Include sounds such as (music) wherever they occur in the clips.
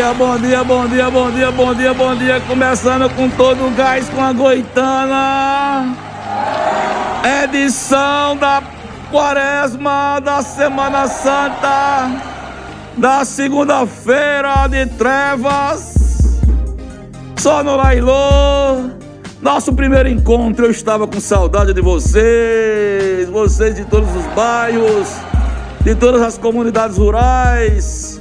Dia, bom dia, bom dia, bom dia, bom dia, bom dia. Começando com todo o gás com a Goitana. Edição da Quaresma da Semana Santa, da segunda-feira de trevas. Só no Lailô. Nosso primeiro encontro, eu estava com saudade de vocês, vocês de todos os bairros, de todas as comunidades rurais,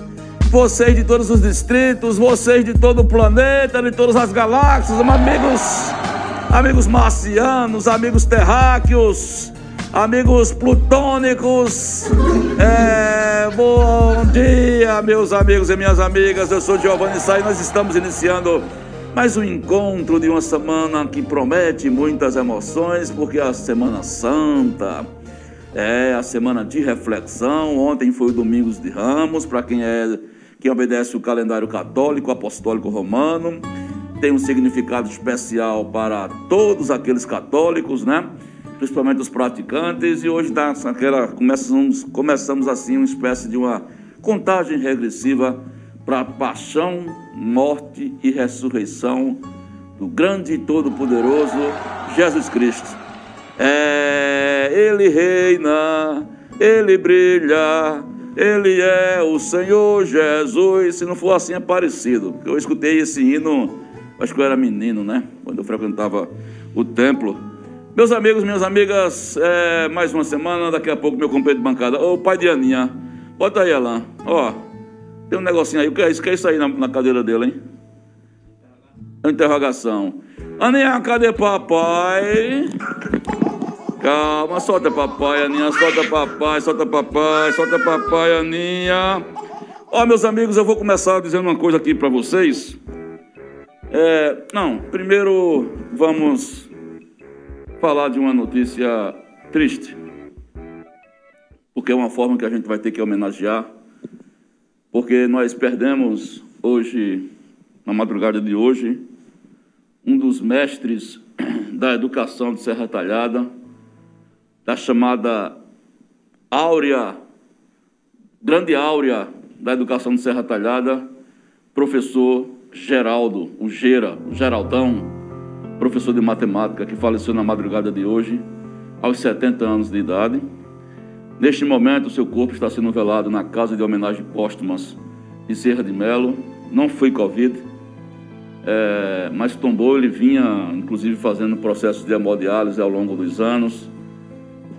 vocês de todos os distritos, vocês de todo o planeta, de todas as galáxias, amigos, amigos marcianos, amigos terráqueos, amigos plutônicos. É, bom dia, meus amigos e minhas amigas. Eu sou Giovanni Sá e nós estamos iniciando mais um encontro de uma semana que promete muitas emoções, porque é a Semana Santa é a semana de reflexão. Ontem foi o Domingos de Ramos, para quem é quem obedece o calendário católico, apostólico romano. Tem um significado especial para todos aqueles católicos, né? Principalmente os praticantes. E hoje dá aquela, começamos, começamos assim uma espécie de uma contagem regressiva para a paixão, morte e ressurreição do grande e todo-poderoso Jesus Cristo. É, ele reina, ele brilha, ele é o Senhor Jesus. Se não for assim, é parecido. Eu escutei esse hino, acho que eu era menino, né? Quando eu frequentava o templo. Meus amigos, minhas amigas, é, mais uma semana, daqui a pouco meu companheiro de bancada. Ô, pai de Aninha, bota aí, Alain. Ó, tem um negocinho aí. O que é isso? O que é isso aí na, na cadeira dele, hein? Interrogação. Aninha, cadê papai? (laughs) Calma, solta papai, Aninha, solta papai, solta papai, solta papai, Aninha. Ó, meus amigos, eu vou começar dizendo uma coisa aqui para vocês. É, não, primeiro vamos falar de uma notícia triste. Porque é uma forma que a gente vai ter que homenagear porque nós perdemos hoje, na madrugada de hoje, um dos mestres (clears throat) da educação de Serra Talhada, da chamada Áurea, grande Áurea da educação de Serra Talhada, professor Geraldo, o Gera, o Geraldão, professor de matemática que faleceu na madrugada de hoje, aos 70 anos de idade. Neste momento, seu corpo está sendo velado na Casa de Homenagem Póstumas de Serra de Melo. Não foi Covid, é, mas tombou. Ele vinha, inclusive, fazendo processos de hemodiálise ao longo dos anos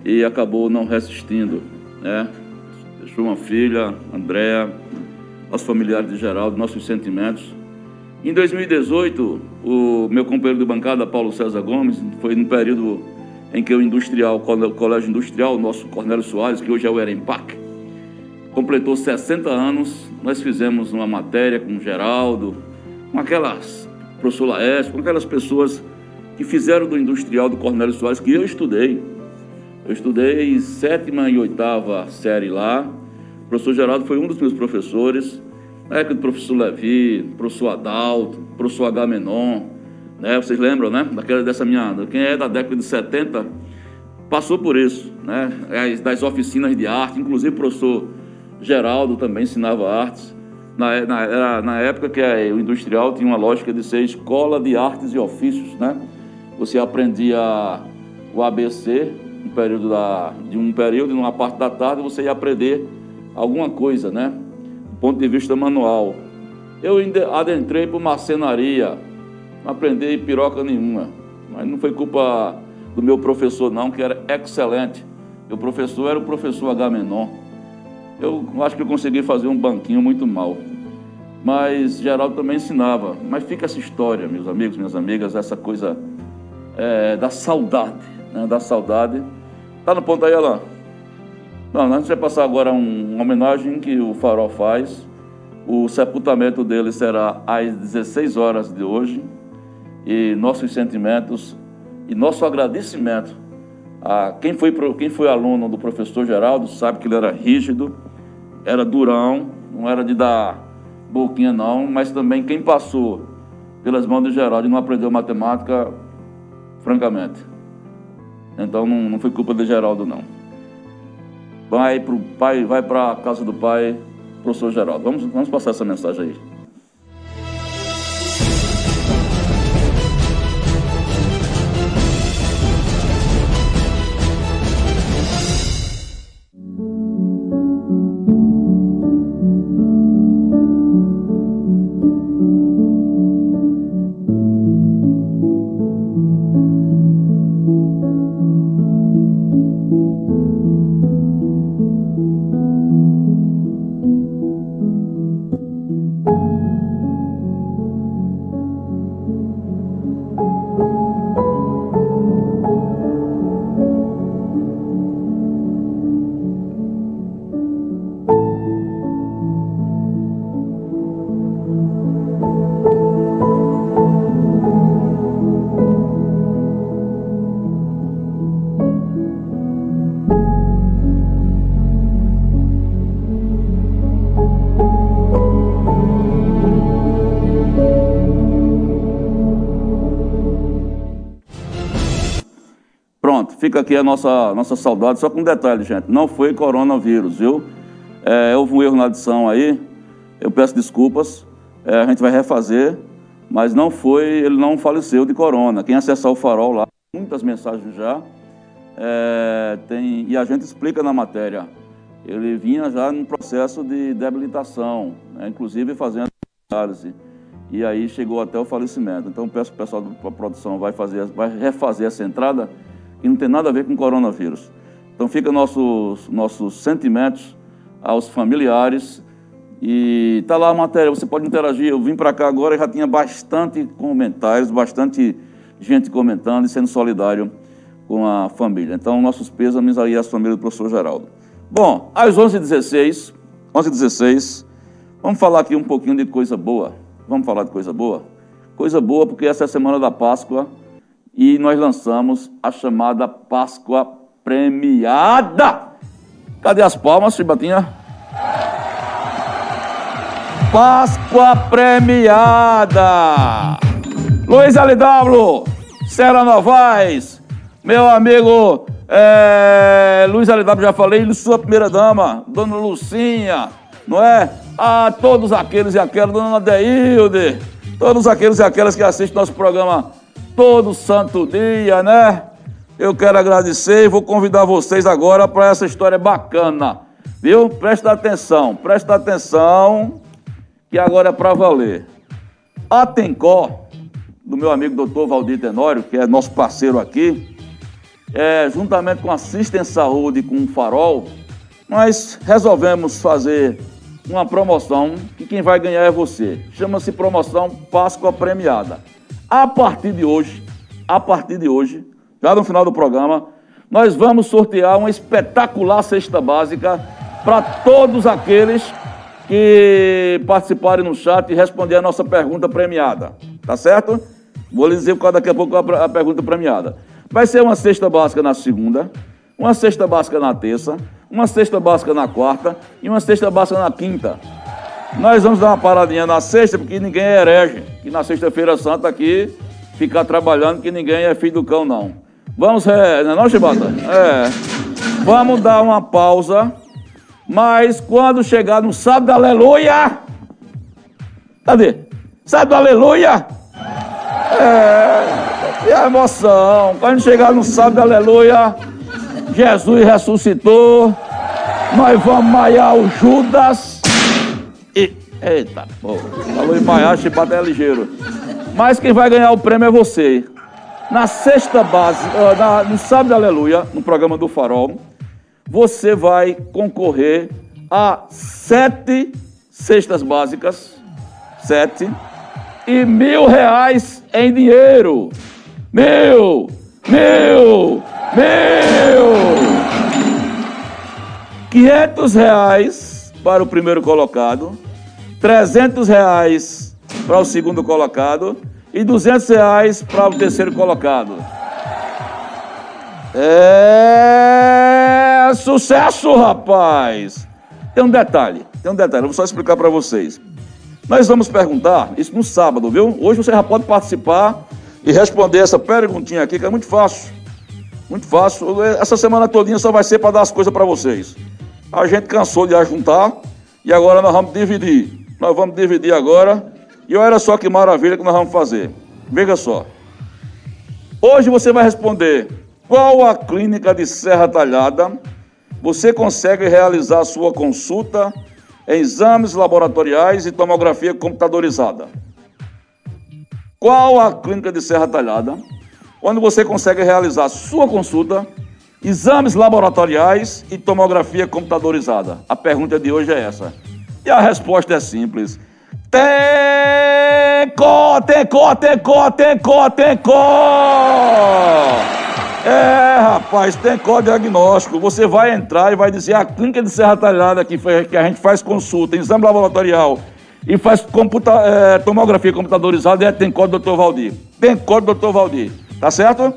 e acabou não resistindo. Né? Deixou uma filha, Andréa, aos familiares de Geraldo, nossos sentimentos. Em 2018, o meu companheiro de bancada, Paulo César Gomes, foi no período em que o industrial, o colégio industrial, nosso Cornélio Soares, que hoje é o Erempac, completou 60 anos. Nós fizemos uma matéria com o Geraldo, com aquelas, professor Laércio, com aquelas pessoas que fizeram do industrial do Cornélio Soares, que eu estudei. Eu estudei sétima e oitava série lá. O professor Geraldo foi um dos meus professores. Na época do professor Levi, professor Adalto, professor Agamenon, né? Vocês lembram, né? Daquela, dessa minha. Quem é da década de 70 passou por isso, né? Das oficinas de arte, inclusive o professor Geraldo também ensinava artes. Na, na, na época que o industrial tinha uma lógica de ser escola de artes e ofícios, né? Você aprendia o ABC período da, de um período, numa parte da tarde você ia aprender alguma coisa, né? Do ponto de vista manual. Eu adentrei por marcenaria, não aprendi piroca nenhuma. Mas não foi culpa do meu professor, não, que era excelente. Meu professor era o professor Agamenon. Eu acho que eu consegui fazer um banquinho muito mal. Mas Geraldo também ensinava. Mas fica essa história, meus amigos, minhas amigas, essa coisa é, da saudade. Né? Da saudade. Tá no ponto aí, Alain? Não, a gente vai passar agora um, uma homenagem que o Farol faz O sepultamento dele será às 16 horas de hoje. E nossos sentimentos e nosso agradecimento a quem foi, quem foi aluno do professor Geraldo sabe que ele era rígido, era durão, não era de dar boquinha não, mas também quem passou pelas mãos de Geraldo e não aprendeu matemática, francamente. Então não, não foi culpa de Geraldo não. Vai para pai, vai para a casa do pai, professor Geraldo. Vamos, vamos passar essa mensagem aí. Fica aqui a nossa, nossa saudade, só com um detalhe, gente. Não foi coronavírus, viu? É, houve um erro na adição aí, eu peço desculpas, é, a gente vai refazer, mas não foi, ele não faleceu de corona. Quem acessar o farol lá, muitas mensagens já, é, tem, e a gente explica na matéria. Ele vinha já num processo de debilitação, né, inclusive fazendo análise. E aí chegou até o falecimento. Então peço que o pessoal da produção vai, fazer, vai refazer essa entrada que não tem nada a ver com coronavírus. Então fica nossos, nossos sentimentos aos familiares e está lá a matéria, você pode interagir. Eu vim para cá agora e já tinha bastante comentários, bastante gente comentando e sendo solidário com a família. Então, nossos pêsames aí às famílias do professor Geraldo. Bom, às 11h16, 11h16, vamos falar aqui um pouquinho de coisa boa. Vamos falar de coisa boa? Coisa boa porque essa é a semana da Páscoa e nós lançamos a chamada Páscoa Premiada. Cadê as palmas, Chibatinha? Páscoa Premiada. Luiz LW, Sera Novaes, meu amigo é, Luiz LW, já falei, sua primeira dama, Dona Lucinha, não é? A todos aqueles e aquelas, Dona Deilde, todos aqueles e aquelas que assistem nosso programa todo santo dia, né? Eu quero agradecer e vou convidar vocês agora para essa história bacana, viu? Presta atenção, presta atenção, que agora é para valer. A Tencó, do meu amigo doutor Valdir Tenório, que é nosso parceiro aqui, é, juntamente com Assistência Saúde e com o Farol, nós resolvemos fazer uma promoção que quem vai ganhar é você. Chama-se promoção Páscoa Premiada. A partir de hoje, a partir de hoje, já no final do programa, nós vamos sortear uma espetacular cesta básica para todos aqueles que participarem no chat e responderem a nossa pergunta premiada. Tá certo? Vou lhe dizer qual daqui a pouco a pergunta premiada. Vai ser uma cesta básica na segunda, uma cesta básica na terça, uma cesta básica na quarta e uma cesta básica na quinta. Nós vamos dar uma paradinha na sexta, porque ninguém é herege. E na sexta-feira santa aqui, ficar trabalhando, que ninguém é filho do cão, não. Vamos, é, não é não, Chibata? É. Vamos dar uma pausa, mas quando chegar no sábado, aleluia! Cadê? Sábado, aleluia! É, e a emoção. Quando chegar no sábado, aleluia, Jesus ressuscitou, nós vamos maiar o Judas eita, pô. Falou em Maiá, chibata é ligeiro. Mas quem vai ganhar o prêmio é você. Na sexta base, uh, na, no sábado aleluia, no programa do Farol, você vai concorrer a sete cestas básicas, sete, e mil reais em dinheiro. Mil, mil, mil. Quinhentos reais para o primeiro colocado, 300 reais para o segundo colocado e 200 reais para o terceiro colocado. É sucesso, rapaz! Tem um detalhe, tem um detalhe, eu vou só explicar para vocês. Nós vamos perguntar isso no sábado, viu? Hoje você já pode participar e responder essa perguntinha aqui, que é muito fácil. Muito fácil. Essa semana todinha só vai ser para dar as coisas para vocês. A gente cansou de ajuntar e agora nós vamos dividir. Nós vamos dividir agora. E olha só que maravilha que nós vamos fazer. Veja só. Hoje você vai responder qual a clínica de Serra Talhada você consegue realizar sua consulta, exames laboratoriais e tomografia computadorizada. Qual a clínica de Serra Talhada onde você consegue realizar sua consulta, exames laboratoriais e tomografia computadorizada? A pergunta de hoje é essa. E a resposta é simples. Teco, teco, teco, teco, teco! É, rapaz, código diagnóstico. Você vai entrar e vai dizer a clínica de Serra Talhada que, que a gente faz consulta, exame laboratorial e faz computa, é, tomografia computadorizada é tem código Dr. Valdir. Tem código Dr. Valdir. Tá certo?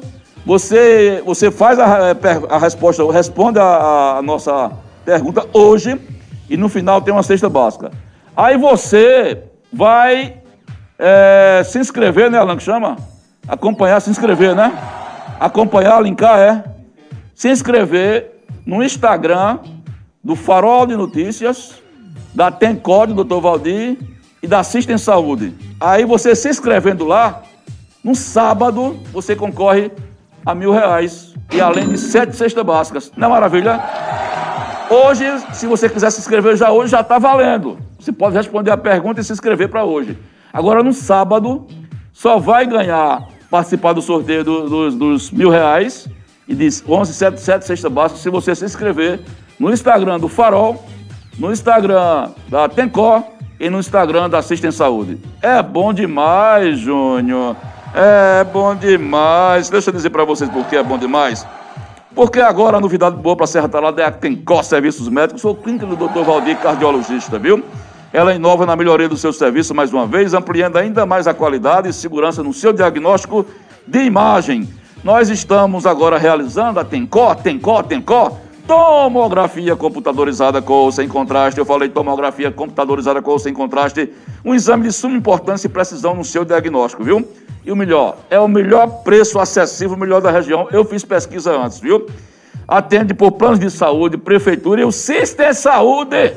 Você, você faz a, a resposta, responde a, a nossa pergunta hoje e no final tem uma cesta básica. Aí você vai é, se inscrever, né, Alan, que chama? Acompanhar, se inscrever, né? acompanhar, linkar, é se inscrever no Instagram do Farol de Notícias, da Tencode, Dr. Valdir, e da Assistem Saúde. Aí você se inscrevendo lá, no sábado você concorre a mil reais. E além de sete cestas básicas. Não é maravilha? Hoje, se você quiser se inscrever já hoje, já está valendo. Você pode responder a pergunta e se inscrever para hoje. Agora, no sábado, só vai ganhar participar do sorteio do, do, dos mil reais e diz 1177 Sexta Básica se você se inscrever no Instagram do Farol, no Instagram da Tencó e no Instagram da Assistem Saúde. É bom demais, Júnior. É bom demais. Deixa eu dizer para vocês por que é bom demais. Porque agora a novidade boa para Serra Talada é a Tencó Serviços Médicos. Sou clínica do Dr. Valdir, cardiologista, viu? Ela inova na melhoria do seu serviço mais uma vez, ampliando ainda mais a qualidade e segurança no seu diagnóstico de imagem. Nós estamos agora realizando a Tencó, Tencó, Tencó, tomografia computadorizada com ou sem contraste. Eu falei tomografia computadorizada com ou sem contraste. Um exame de suma importância e precisão no seu diagnóstico, viu? E o melhor, é o melhor preço acessível, o melhor da região. Eu fiz pesquisa antes, viu? Atende por planos de saúde, prefeitura e o Sistema Saúde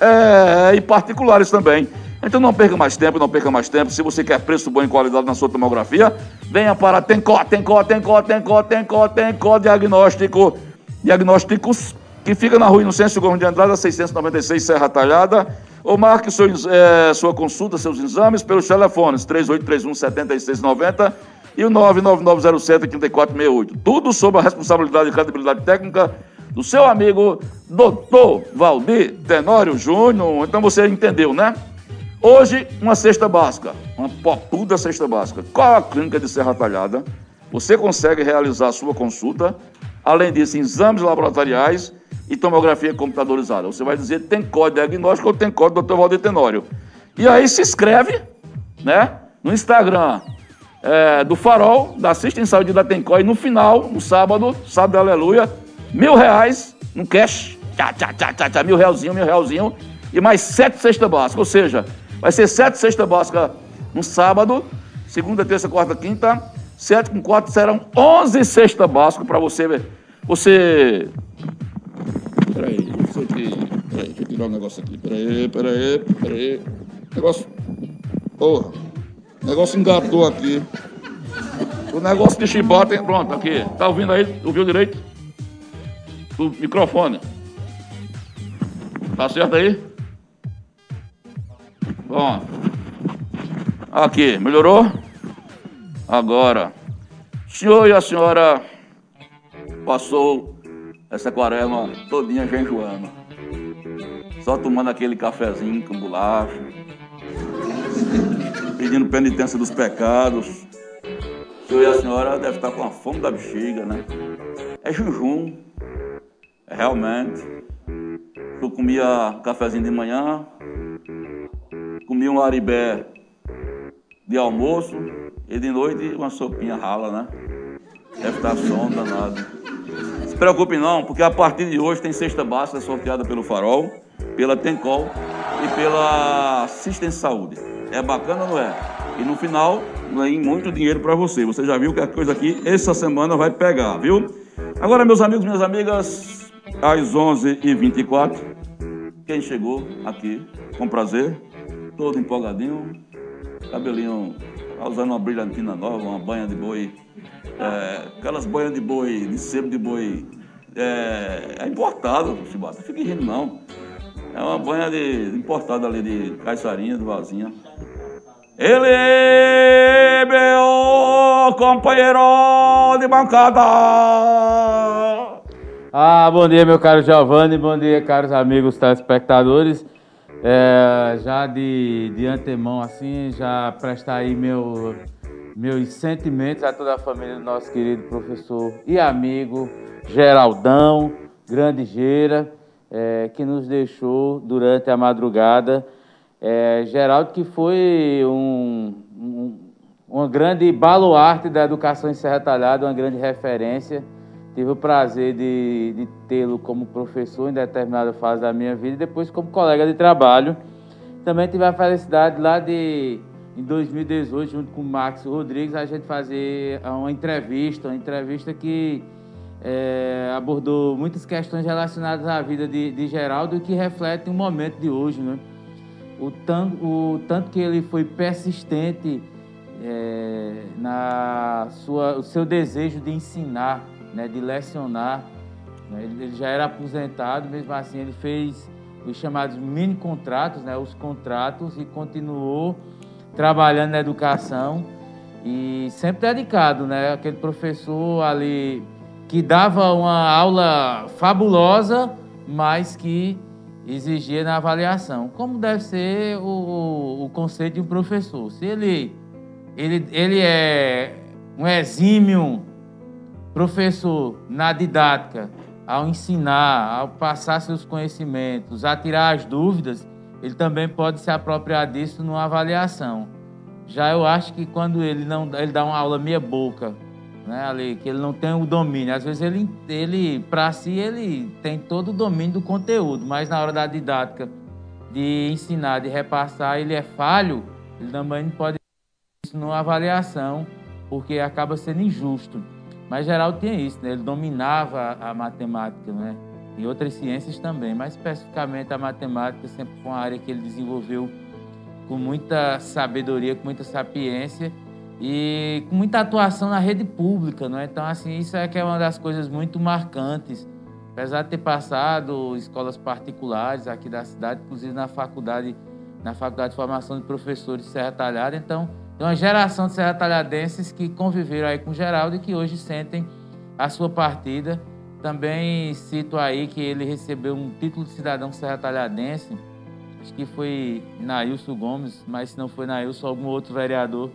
é, e particulares também. Então não perca mais tempo, não perca mais tempo. Se você quer preço bom e qualidade na sua tomografia, venha para Tencó, Tencó, Tencó, Tencó, Tencó, Tencó Diagnóstico. Diagnósticos, que fica na rua Inocêncio Gomes de Andrade, 696 Serra Talhada. Ou marque seu, é, sua consulta, seus exames pelos telefones 3831 7690 e o 99907 3468. Tudo sob a responsabilidade e credibilidade técnica do seu amigo Doutor Valdir Tenório Júnior. Então você entendeu, né? Hoje, uma cesta básica, uma popuda cesta básica. Qual a clínica de Serra Talhada? Você consegue realizar a sua consulta, além disso, exames laboratoriais e tomografia computadorizada. Você vai dizer tem código diagnóstico ou tem código Dr. Valdir Tenório. E aí se inscreve, né? No Instagram é, do Farol, da Assistência Saúde da Tencó, e no final, no sábado, sábado aleluia, mil reais no cash, tchá, tchá, tchá, tchá, tchá, mil realzinho, mil realzinho, e mais sete cestas básicas, ou seja, vai ser sete cestas básicas no sábado, segunda, terça, quarta, quinta, sete com quatro serão onze cestas básicas para você ver. Você. Eu, peraí, deixa eu tirar um negócio aqui. Peraí, peraí, peraí. Negócio. Porra. Negócio engatou aqui. O negócio de chibata, hein? Pronto, aqui. Tá ouvindo aí? Ouviu direito? o microfone. Tá certo aí? Bom. Aqui, melhorou? Agora. O senhor e a senhora passou essa quaresma todinha jejuando. Só tomando aquele cafezinho com bolacha. Pedindo penitência dos pecados. O senhor e a senhora devem estar com a fome da bexiga, né? É jejum. Realmente. Eu comia cafezinho de manhã, comi um aribé de almoço e de noite uma sopinha rala, né? Deve estar som danado. Preocupe não, porque a partir de hoje tem cesta básica sorteada pelo Farol, pela Tencol e pela Assistência Saúde. É bacana não é? E no final, vem muito dinheiro para você. Você já viu que a coisa aqui, essa semana, vai pegar, viu? Agora, meus amigos, minhas amigas, às 11h24, quem chegou aqui, com prazer, todo empolgadinho, cabelinho tá usando uma brilhantina nova, uma banha de boi, é, aquelas banhas de boi, de sebo de boi, é, é importado, Chibata, não fique rindo não. É uma banha de, importada ali de caiçarinha, de vazinha. Ele, meu companheiro de bancada! Ah, bom dia, meu caro Giovanni, bom dia, caros amigos telespectadores. É, já de, de antemão, assim, já prestar aí meu, meus sentimentos a toda a família do nosso querido professor e amigo Geraldão, grande Geira, é, que nos deixou durante a madrugada. É, Geraldo, que foi um, um, uma grande baluarte da educação em Serra Talhada, uma grande referência. Tive o prazer de, de tê-lo como professor em determinada fase da minha vida e depois como colega de trabalho. Também tive a felicidade lá de, em 2018, junto com o Max Rodrigues, a gente fazer uma entrevista, uma entrevista que é, abordou muitas questões relacionadas à vida de, de Geraldo que refletem o momento de hoje, né? O tanto, o tanto que ele foi persistente é, na sua, o seu desejo de ensinar, né, de lecionar. Né? Ele, ele, já era aposentado, mesmo assim ele fez os chamados mini contratos, né, os contratos, e continuou trabalhando na educação e sempre dedicado, né? Aquele professor ali que dava uma aula fabulosa, mas que exigia na avaliação. Como deve ser o, o, o conceito de um professor? Se ele, ele, ele é um exímio Professor, na didática, ao ensinar, ao passar seus conhecimentos, a tirar as dúvidas, ele também pode se apropriar disso numa avaliação. Já eu acho que quando ele não ele dá uma aula meia boca, né, ali, que ele não tem o domínio, às vezes ele ele para si ele tem todo o domínio do conteúdo, mas na hora da didática de ensinar, de repassar, ele é falho, ele também pode isso numa avaliação, porque acaba sendo injusto. Mas Geraldo tinha isso, né? ele dominava a matemática, né? E outras ciências também, mas especificamente a matemática sempre foi uma área que ele desenvolveu com muita sabedoria, com muita sapiência e com muita atuação na rede pública, não é? Então, assim, isso é que é uma das coisas muito marcantes. Apesar de ter passado escolas particulares aqui da cidade, inclusive na faculdade, na faculdade de formação de professores de Serra Talhada, então de uma geração de serra-talhadenses que conviveram aí com Geraldo e que hoje sentem a sua partida. Também cito aí que ele recebeu um título de cidadão serra-talhadense, acho que foi Nailson Gomes, mas se não foi Nailson, algum outro vereador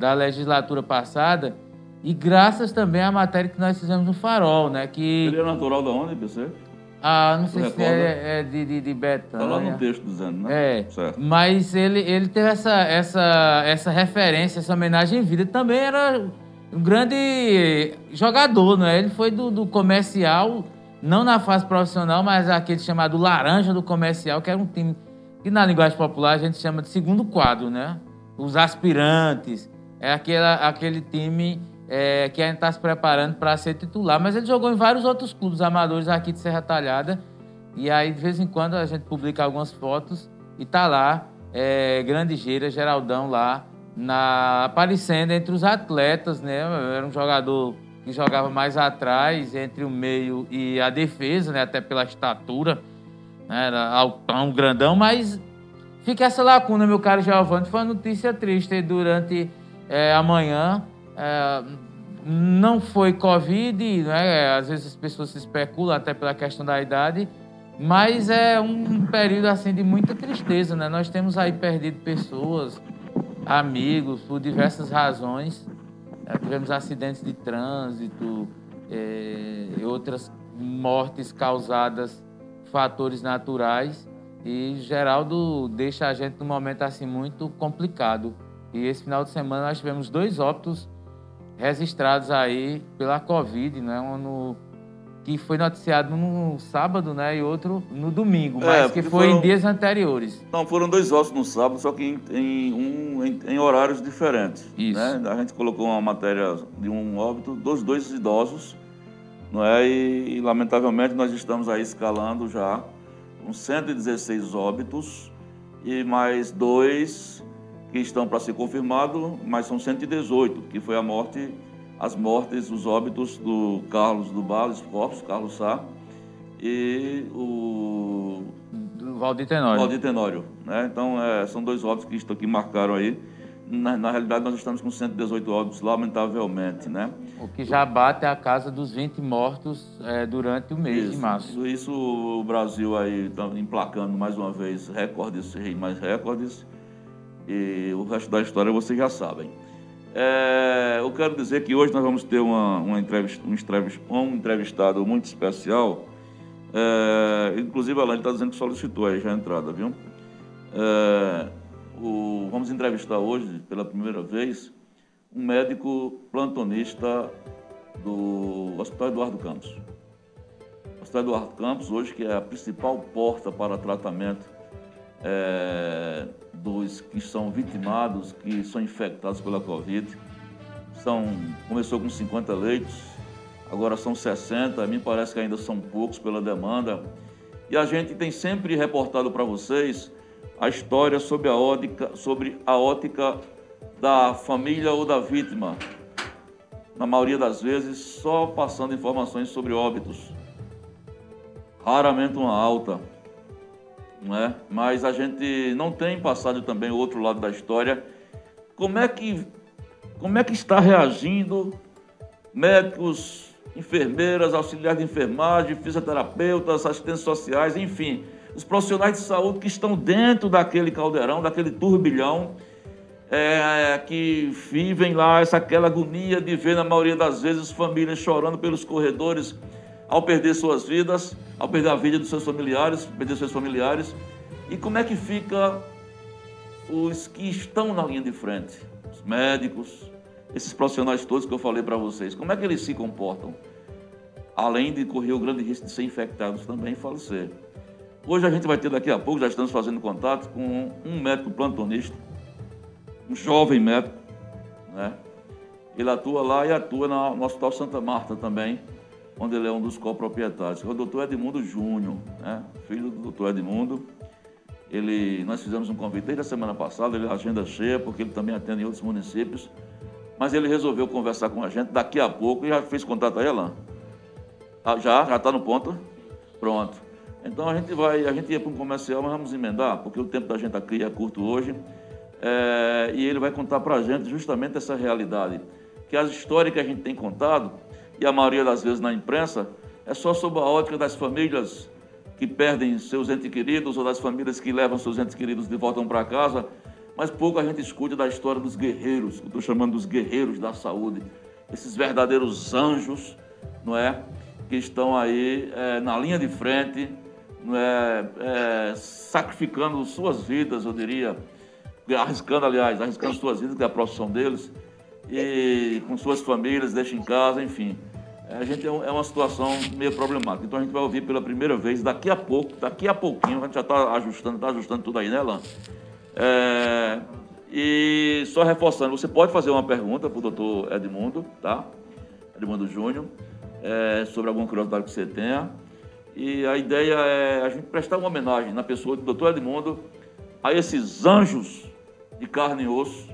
da legislatura passada. E graças também à matéria que nós fizemos no Farol, né? Que... Ele é natural de onde, PC? Ah, não sei se é, é, de, de, de Betânia. Está lá no texto dizendo, né? É. Certo. Mas ele, ele teve essa, essa, essa referência, essa homenagem em vida. Também era um grande jogador, não é? Ele foi do, do comercial, não na fase profissional, mas aquele chamado Laranja do Comercial, que era um time que na linguagem popular a gente chama de segundo quadro, né? Os aspirantes. É aquele, aquele time é, que ainda está se preparando para ser titular. Mas ele jogou em vários outros clubes amadores aqui de Serra Talhada. E aí, de vez em quando, a gente publica algumas fotos e tá lá, é, Grande Geira, Geraldão lá, na, aparecendo entre os atletas, né? Era um jogador que jogava mais atrás, entre o meio e a defesa, né? Até pela estatura, né? Era altão, grandão, mas fica essa lacuna, meu caro Giovanni. Foi uma notícia triste durante é, a manhã. É, não foi Covid, né? às vezes as pessoas se especulam até pela questão da idade, mas é um período assim de muita tristeza, né? Nós temos aí perdido pessoas, amigos, por diversas razões. É, tivemos acidentes de trânsito é, outras mortes causadas fatores naturais. E Geraldo deixa a gente num momento assim muito complicado. E esse final de semana nós tivemos dois óbitos registrados aí pela Covid, né? Um no, que foi noticiado no sábado, né? E outro no domingo, é, mas que foi foram, em dias anteriores. Não, foram dois óbitos no sábado, só que em, em um, em, em, horários diferentes. Isso. Né? A gente colocou uma matéria de um óbito dos dois idosos, não é? E, e lamentavelmente nós estamos aí escalando já com 116 óbitos e mais dois que estão para ser confirmado, mas são 118, que foi a morte, as mortes, os óbitos do Carlos do Barros Corpus, Carlos Sá, e o... Do Valdir Tenório. Valdir Tenório, né? Então, é, são dois óbitos que estão aqui marcaram aí. Na, na, realidade, nós estamos com 118 óbitos, lamentavelmente, né? O que já bate a casa dos 20 mortos é, durante o mês isso, de março. Isso, o Brasil aí está emplacando mais uma vez recordes e mais recordes. E o resto da história vocês já sabem. É, eu quero dizer que hoje nós vamos ter uma, uma entrevista, um, entrevista, um entrevistado muito especial. É, inclusive, a Lani está dizendo que solicitou aí já a entrada, viu? É, o, vamos entrevistar hoje, pela primeira vez, um médico plantonista do Hospital Eduardo Campos. O Hospital Eduardo Campos, hoje, que é a principal porta para tratamento é, dos que são vitimados, que são infectados pela Covid. São, começou com 50 leitos, agora são 60, me parece que ainda são poucos pela demanda. E a gente tem sempre reportado para vocês a história sobre a, ótica, sobre a ótica da família ou da vítima. Na maioria das vezes, só passando informações sobre óbitos. Raramente uma alta não é? Mas a gente não tem passado também o outro lado da história. Como é que, como é que está reagindo médicos, enfermeiras, auxiliares de enfermagem, fisioterapeutas, assistentes sociais, enfim, os profissionais de saúde que estão dentro daquele caldeirão, daquele turbilhão, é, que vivem lá essa aquela agonia de ver na maioria das vezes famílias chorando pelos corredores ao perder suas vidas, ao perder a vida dos seus familiares, perder seus familiares. E como é que fica os que estão na linha de frente? Os médicos, esses profissionais todos que eu falei para vocês, como é que eles se comportam? Além de correr o grande risco de ser infectados também e falecer. Hoje a gente vai ter daqui a pouco, já estamos fazendo contato com um médico plantonista, um jovem médico, né? Ele atua lá e atua no Hospital Santa Marta também, onde ele é um dos coproprietários, é o doutor Edmundo Júnior, né? filho do doutor Edmundo. Ele, nós fizemos um convite desde a semana passada, ele agenda cheia, porque ele também atende em outros municípios, mas ele resolveu conversar com a gente daqui a pouco, e já fez contato aí, Alain? Ah, já? Já está no ponto? Pronto. Então a gente vai, a gente ia para um comercial, mas vamos emendar, porque o tempo da gente aqui é curto hoje, é, e ele vai contar para a gente justamente essa realidade, que as histórias que a gente tem contado, e a maioria das vezes na imprensa, é só sob a ótica das famílias que perdem seus entes queridos ou das famílias que levam seus entes queridos de volta para casa, mas pouco a gente escuta da história dos guerreiros, que eu estou chamando dos guerreiros da saúde, esses verdadeiros anjos, não é? Que estão aí é, na linha de frente, não é? é? sacrificando suas vidas, eu diria, arriscando, aliás, arriscando suas vidas, que é a profissão deles, e com suas famílias, deixam em casa, enfim a gente é, é uma situação meio problemática. Então a gente vai ouvir pela primeira vez, daqui a pouco, daqui a pouquinho, a gente já está ajustando, está ajustando tudo aí, né, Lan? É, e só reforçando, você pode fazer uma pergunta para o doutor Edmundo, tá? Edmundo Júnior, é, sobre alguma curiosidade que você tenha. E a ideia é a gente prestar uma homenagem na pessoa do doutor Edmundo a esses anjos de carne e osso,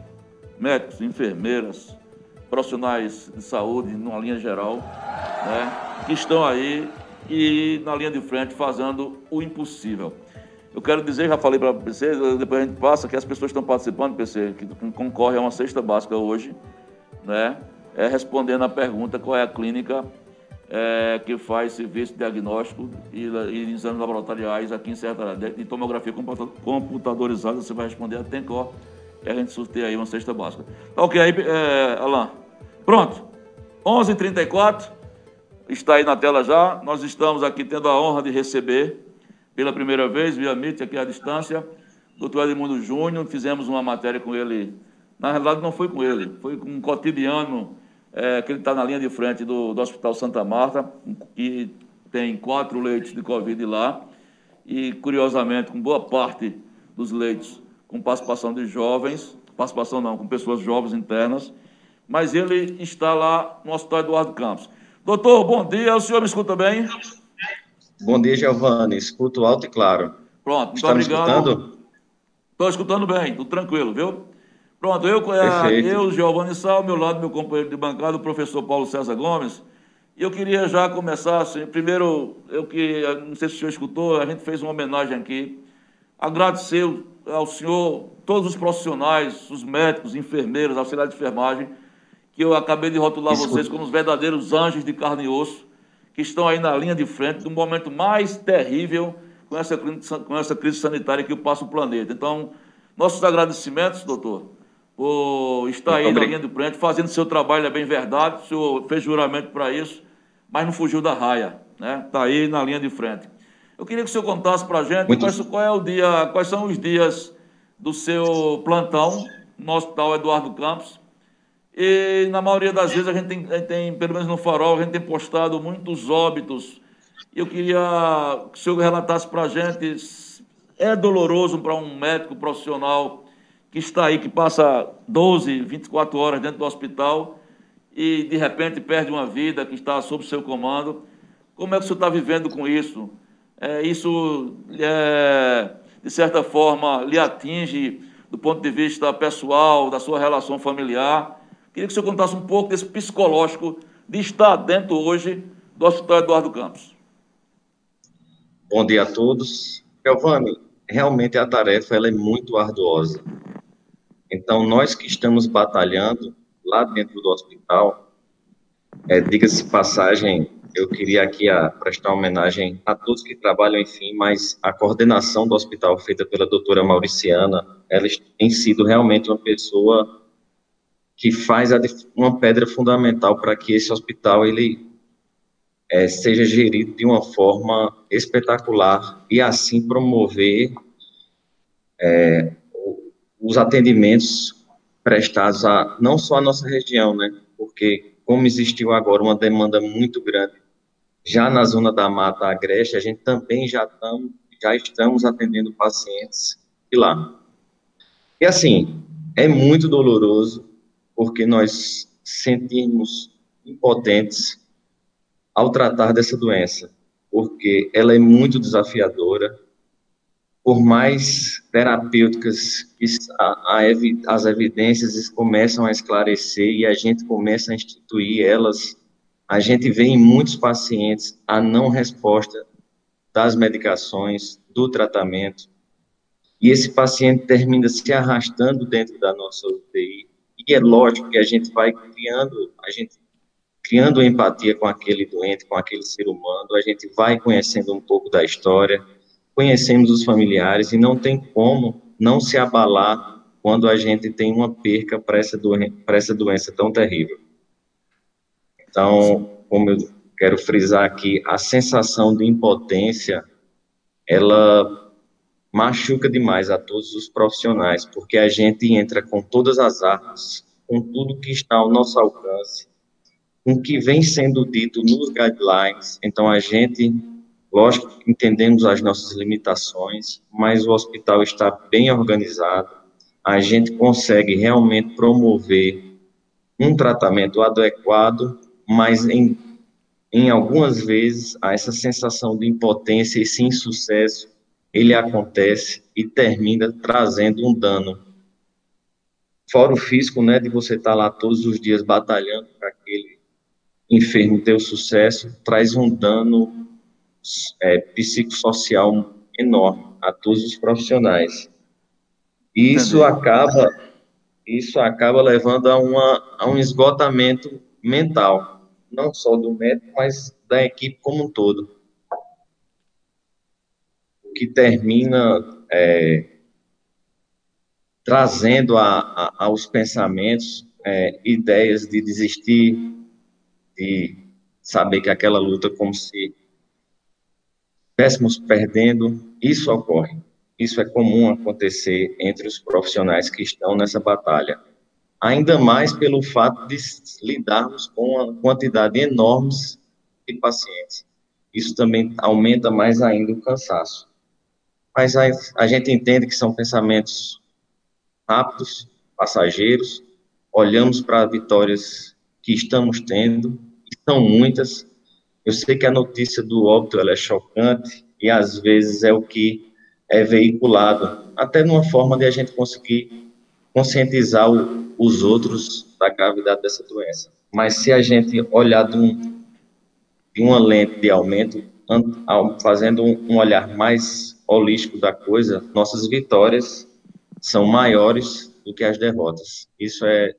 médicos, enfermeiras, profissionais de saúde, numa linha geral, né, que estão aí e na linha de frente fazendo o impossível. Eu quero dizer, já falei para você, depois a gente passa, que as pessoas estão participando, PC, que concorrem a uma cesta básica hoje, né, é respondendo a pergunta qual é a clínica é, que faz serviço de diagnóstico e, e exames laboratoriais aqui em Serra de tomografia computadorizada, você vai responder a TENCOR e a gente sorteia aí uma cesta básica. Tá ok aí, é, Alain? Pronto. 11 h 34 está aí na tela já. Nós estamos aqui tendo a honra de receber pela primeira vez, via MIT, aqui à distância, doutor Edmundo Júnior, fizemos uma matéria com ele. Na realidade, não foi com ele, foi com um cotidiano é, que ele está na linha de frente do, do Hospital Santa Marta, que tem quatro leitos de Covid lá, e, curiosamente, com boa parte dos leitos com participação de jovens, participação não, com pessoas jovens internas, mas ele está lá no Hospital Eduardo Campos. Doutor, bom dia, o senhor me escuta bem? Bom dia, Giovanni, escuto alto e claro. Pronto, muito Está obrigado. Estou escutando bem, tudo tranquilo, viu? Pronto, eu, é, eu Giovanni Sá, ao meu lado, meu companheiro de bancada, o professor Paulo César Gomes, e eu queria já começar, assim, primeiro, eu que, não sei se o senhor escutou, a gente fez uma homenagem aqui, agradecer ao senhor, todos os profissionais, os médicos, enfermeiros, auxiliares de enfermagem, que eu acabei de rotular Isso. vocês como os verdadeiros anjos de carne e osso, que estão aí na linha de frente do momento mais terrível com essa, com essa crise sanitária que passa o planeta. Então, nossos agradecimentos, doutor, por estar aí na linha de frente, fazendo seu trabalho, é bem verdade, o senhor fez juramento para isso, mas não fugiu da raia, né? Está aí na linha de frente. Eu queria que o senhor contasse para a gente quais, qual é o dia, quais são os dias do seu plantão no Hospital Eduardo Campos. E na maioria das vezes a gente tem, tem, pelo menos no farol, a gente tem postado muitos óbitos. Eu queria que o senhor relatasse para a gente. É doloroso para um médico profissional que está aí, que passa 12, 24 horas dentro do hospital e de repente perde uma vida que está sob seu comando. Como é que o senhor está vivendo com isso? É, isso, é, de certa forma, lhe atinge do ponto de vista pessoal, da sua relação familiar. Queria que o senhor contasse um pouco desse psicológico de estar dentro hoje do Hospital Eduardo Campos. Bom dia a todos. Giovanni, realmente a tarefa ela é muito arduosa. Então, nós que estamos batalhando lá dentro do hospital, é, diga-se passagem, eu queria aqui a, prestar homenagem a todos que trabalham, enfim, mas a coordenação do hospital feita pela doutora Mauriciana, ela tem sido realmente uma pessoa que faz a, uma pedra fundamental para que esse hospital ele é, seja gerido de uma forma espetacular e assim promover é, os atendimentos prestados a não só a nossa região, né? Porque como existiu agora uma demanda muito grande já na zona da Mata Agreste, a gente também já, tam, já estamos atendendo pacientes de lá. E assim, é muito doloroso, porque nós sentimos impotentes ao tratar dessa doença, porque ela é muito desafiadora, por mais terapêuticas que a, a, as evidências começam a esclarecer e a gente começa a instituir elas, a gente vê em muitos pacientes a não resposta das medicações, do tratamento, e esse paciente termina se arrastando dentro da nossa UTI, e é lógico que a gente vai criando, a gente criando empatia com aquele doente, com aquele ser humano, a gente vai conhecendo um pouco da história, conhecemos os familiares e não tem como não se abalar quando a gente tem uma perca para essa, doen essa doença tão terrível. Então, como eu quero frisar aqui, a sensação de impotência, ela machuca demais a todos os profissionais, porque a gente entra com todas as armas, com tudo que está ao nosso alcance, com o que vem sendo dito nos guidelines, então a gente Lógico entendemos as nossas limitações, mas o hospital está bem organizado. A gente consegue realmente promover um tratamento adequado, mas em, em algumas vezes essa sensação de impotência e sem sucesso ele acontece e termina trazendo um dano. Fora o físico, né, de você estar lá todos os dias batalhando para aquele enfermo ter o sucesso, traz um dano é, psicossocial enorme a todos os profissionais. E isso acaba, isso acaba levando a, uma, a um esgotamento mental, não só do médico, mas da equipe como um todo. O que termina é, trazendo a, a, aos pensamentos é, ideias de desistir, de saber que aquela luta como se estivéssemos perdendo, isso ocorre. Isso é comum acontecer entre os profissionais que estão nessa batalha. Ainda mais pelo fato de lidarmos com uma quantidade enorme de pacientes. Isso também aumenta mais ainda o cansaço. Mas a, a gente entende que são pensamentos rápidos, passageiros, olhamos para vitórias que estamos tendo, e são muitas. Eu sei que a notícia do óbito é chocante e às vezes é o que é veiculado, até numa forma de a gente conseguir conscientizar o, os outros da gravidade dessa doença. Mas se a gente olhar de, um, de uma lente de aumento, fazendo um, olhar mais holístico da coisa, nossas vitórias são maiores do que as derrotas. Isso é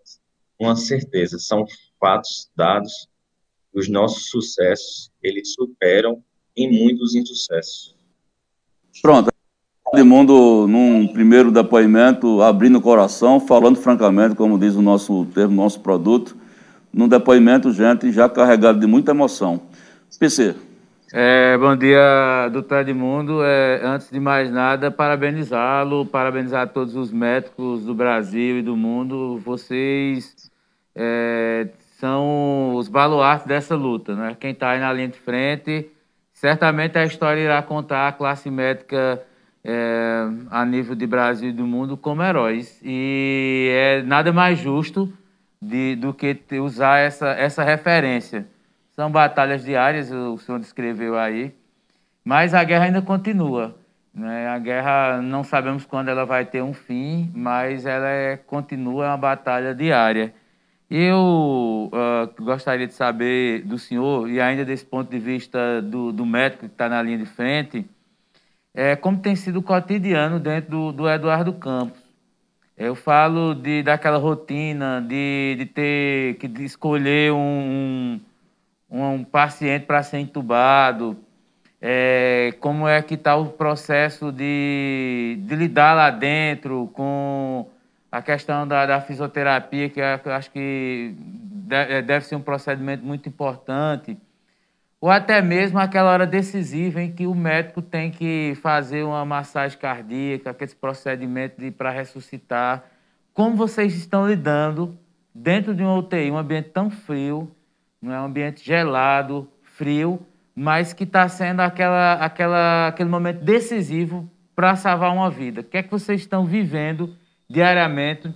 uma certeza, são fatos dados. Os nossos sucessos, eles superam em muitos insucessos. Pronto. Mundo num primeiro depoimento, abrindo o coração, falando francamente, como diz o nosso termo, nosso produto, num depoimento, gente, já carregado de muita emoção. PC. É, bom dia, doutor Edmundo. É, antes de mais nada, parabenizá-lo, parabenizar todos os médicos do Brasil e do mundo. Vocês é, são os baluartes dessa luta, né? Quem está aí na linha de frente, certamente a história irá contar a classe médica é, a nível de Brasil e do mundo como heróis. E é nada mais justo de, do que usar essa, essa referência são batalhas diárias, o senhor descreveu aí, mas a guerra ainda continua. Né? A guerra não sabemos quando ela vai ter um fim, mas ela é, continua uma batalha diária. Eu uh, gostaria de saber do senhor, e ainda desse ponto de vista do, do médico que está na linha de frente, é, como tem sido o cotidiano dentro do, do Eduardo Campos. Eu falo de, daquela rotina de, de ter que escolher um, um paciente para ser entubado, é, como é que está o processo de, de, lidar lá dentro com a questão da, da fisioterapia, que eu acho que é, deve ser um procedimento muito importante, ou até mesmo aquela hora decisiva em que o médico tem que fazer uma massagem cardíaca, aquele procedimento para ressuscitar. Como vocês estão lidando dentro de uma UTI, um ambiente tão frio, não é um ambiente gelado, frio, mas que está sendo aquela, aquela, aquele momento decisivo para salvar uma vida. O que é que vocês estão vivendo diariamente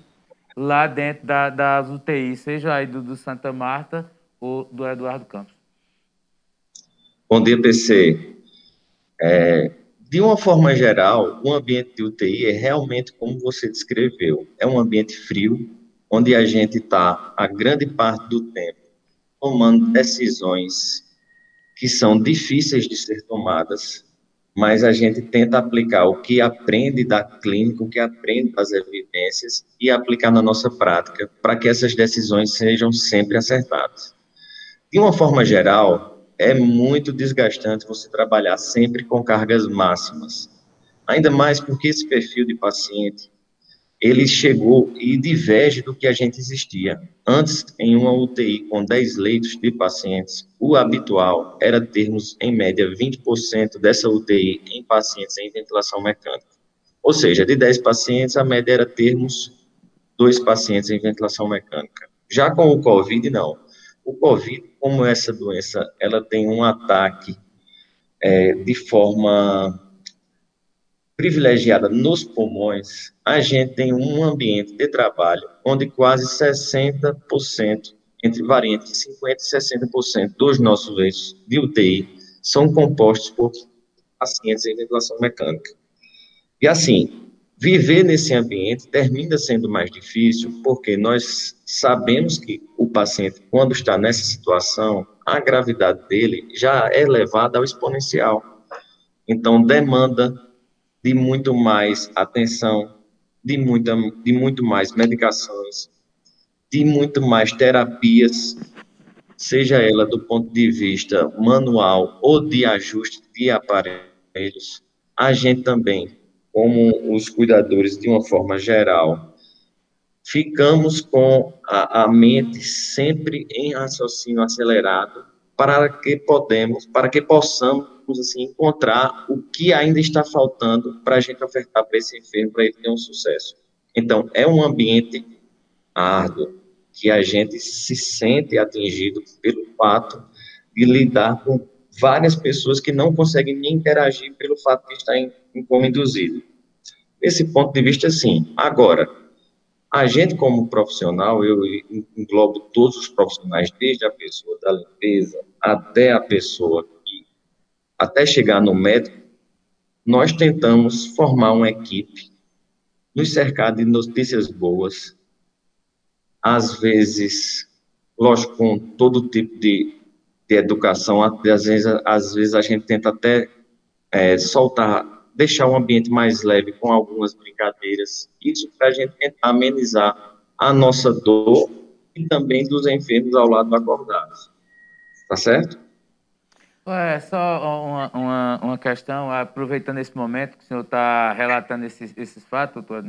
lá dentro da, das UTIs, seja aí do, do Santa Marta ou do Eduardo Campos? Bom dia, PC. É, de uma forma geral, o ambiente de UTI é realmente como você descreveu. É um ambiente frio, onde a gente está a grande parte do tempo tomando decisões que são difíceis de ser tomadas, mas a gente tenta aplicar o que aprende da clínica, o que aprende das evidências e aplicar na nossa prática para que essas decisões sejam sempre acertadas. De uma forma geral, é muito desgastante você trabalhar sempre com cargas máximas, ainda mais porque esse perfil de paciente ele chegou e diverge do que a gente existia. Antes, em uma UTI com 10 leitos de pacientes, o habitual era termos, em média, 20% dessa UTI em pacientes em ventilação mecânica. Ou seja, de 10 pacientes, a média era termos dois pacientes em ventilação mecânica. Já com o COVID, não. O COVID, como essa doença, ela tem um ataque é, de forma privilegiada nos pulmões, a gente tem um ambiente de trabalho onde quase 60%, entre variantes 50% e 60% dos nossos leitos de UTI são compostos por pacientes em ventilação mecânica. E assim, viver nesse ambiente termina sendo mais difícil porque nós sabemos que o paciente, quando está nessa situação, a gravidade dele já é elevada ao exponencial. Então, demanda de muito mais atenção, de, muita, de muito mais medicações, de muito mais terapias, seja ela do ponto de vista manual ou de ajuste de aparelhos. A gente também, como os cuidadores de uma forma geral, ficamos com a, a mente sempre em raciocínio acelerado para que podemos, para que possamos assim encontrar o que ainda está faltando para a gente ofertar para esse enfermo para ele ter um sucesso. Então, é um ambiente árduo que a gente se sente atingido pelo fato de lidar com várias pessoas que não conseguem nem interagir pelo fato de estar em, em coma induzido. Desse ponto de vista, sim. Agora, a gente como profissional, eu englobo todos os profissionais, desde a pessoa da limpeza até a pessoa que, até chegar no médico, nós tentamos formar uma equipe, nos cercar de notícias boas, às vezes, lógico, com todo tipo de, de educação, às vezes, às vezes a gente tenta até é, soltar, deixar o ambiente mais leve com algumas brincadeiras, isso para a gente tentar amenizar a nossa dor e também dos enfermos ao lado acordados. Tá certo? É, só uma, uma, uma, questão, aproveitando esse momento que o senhor está relatando esses, esses fatos, doutor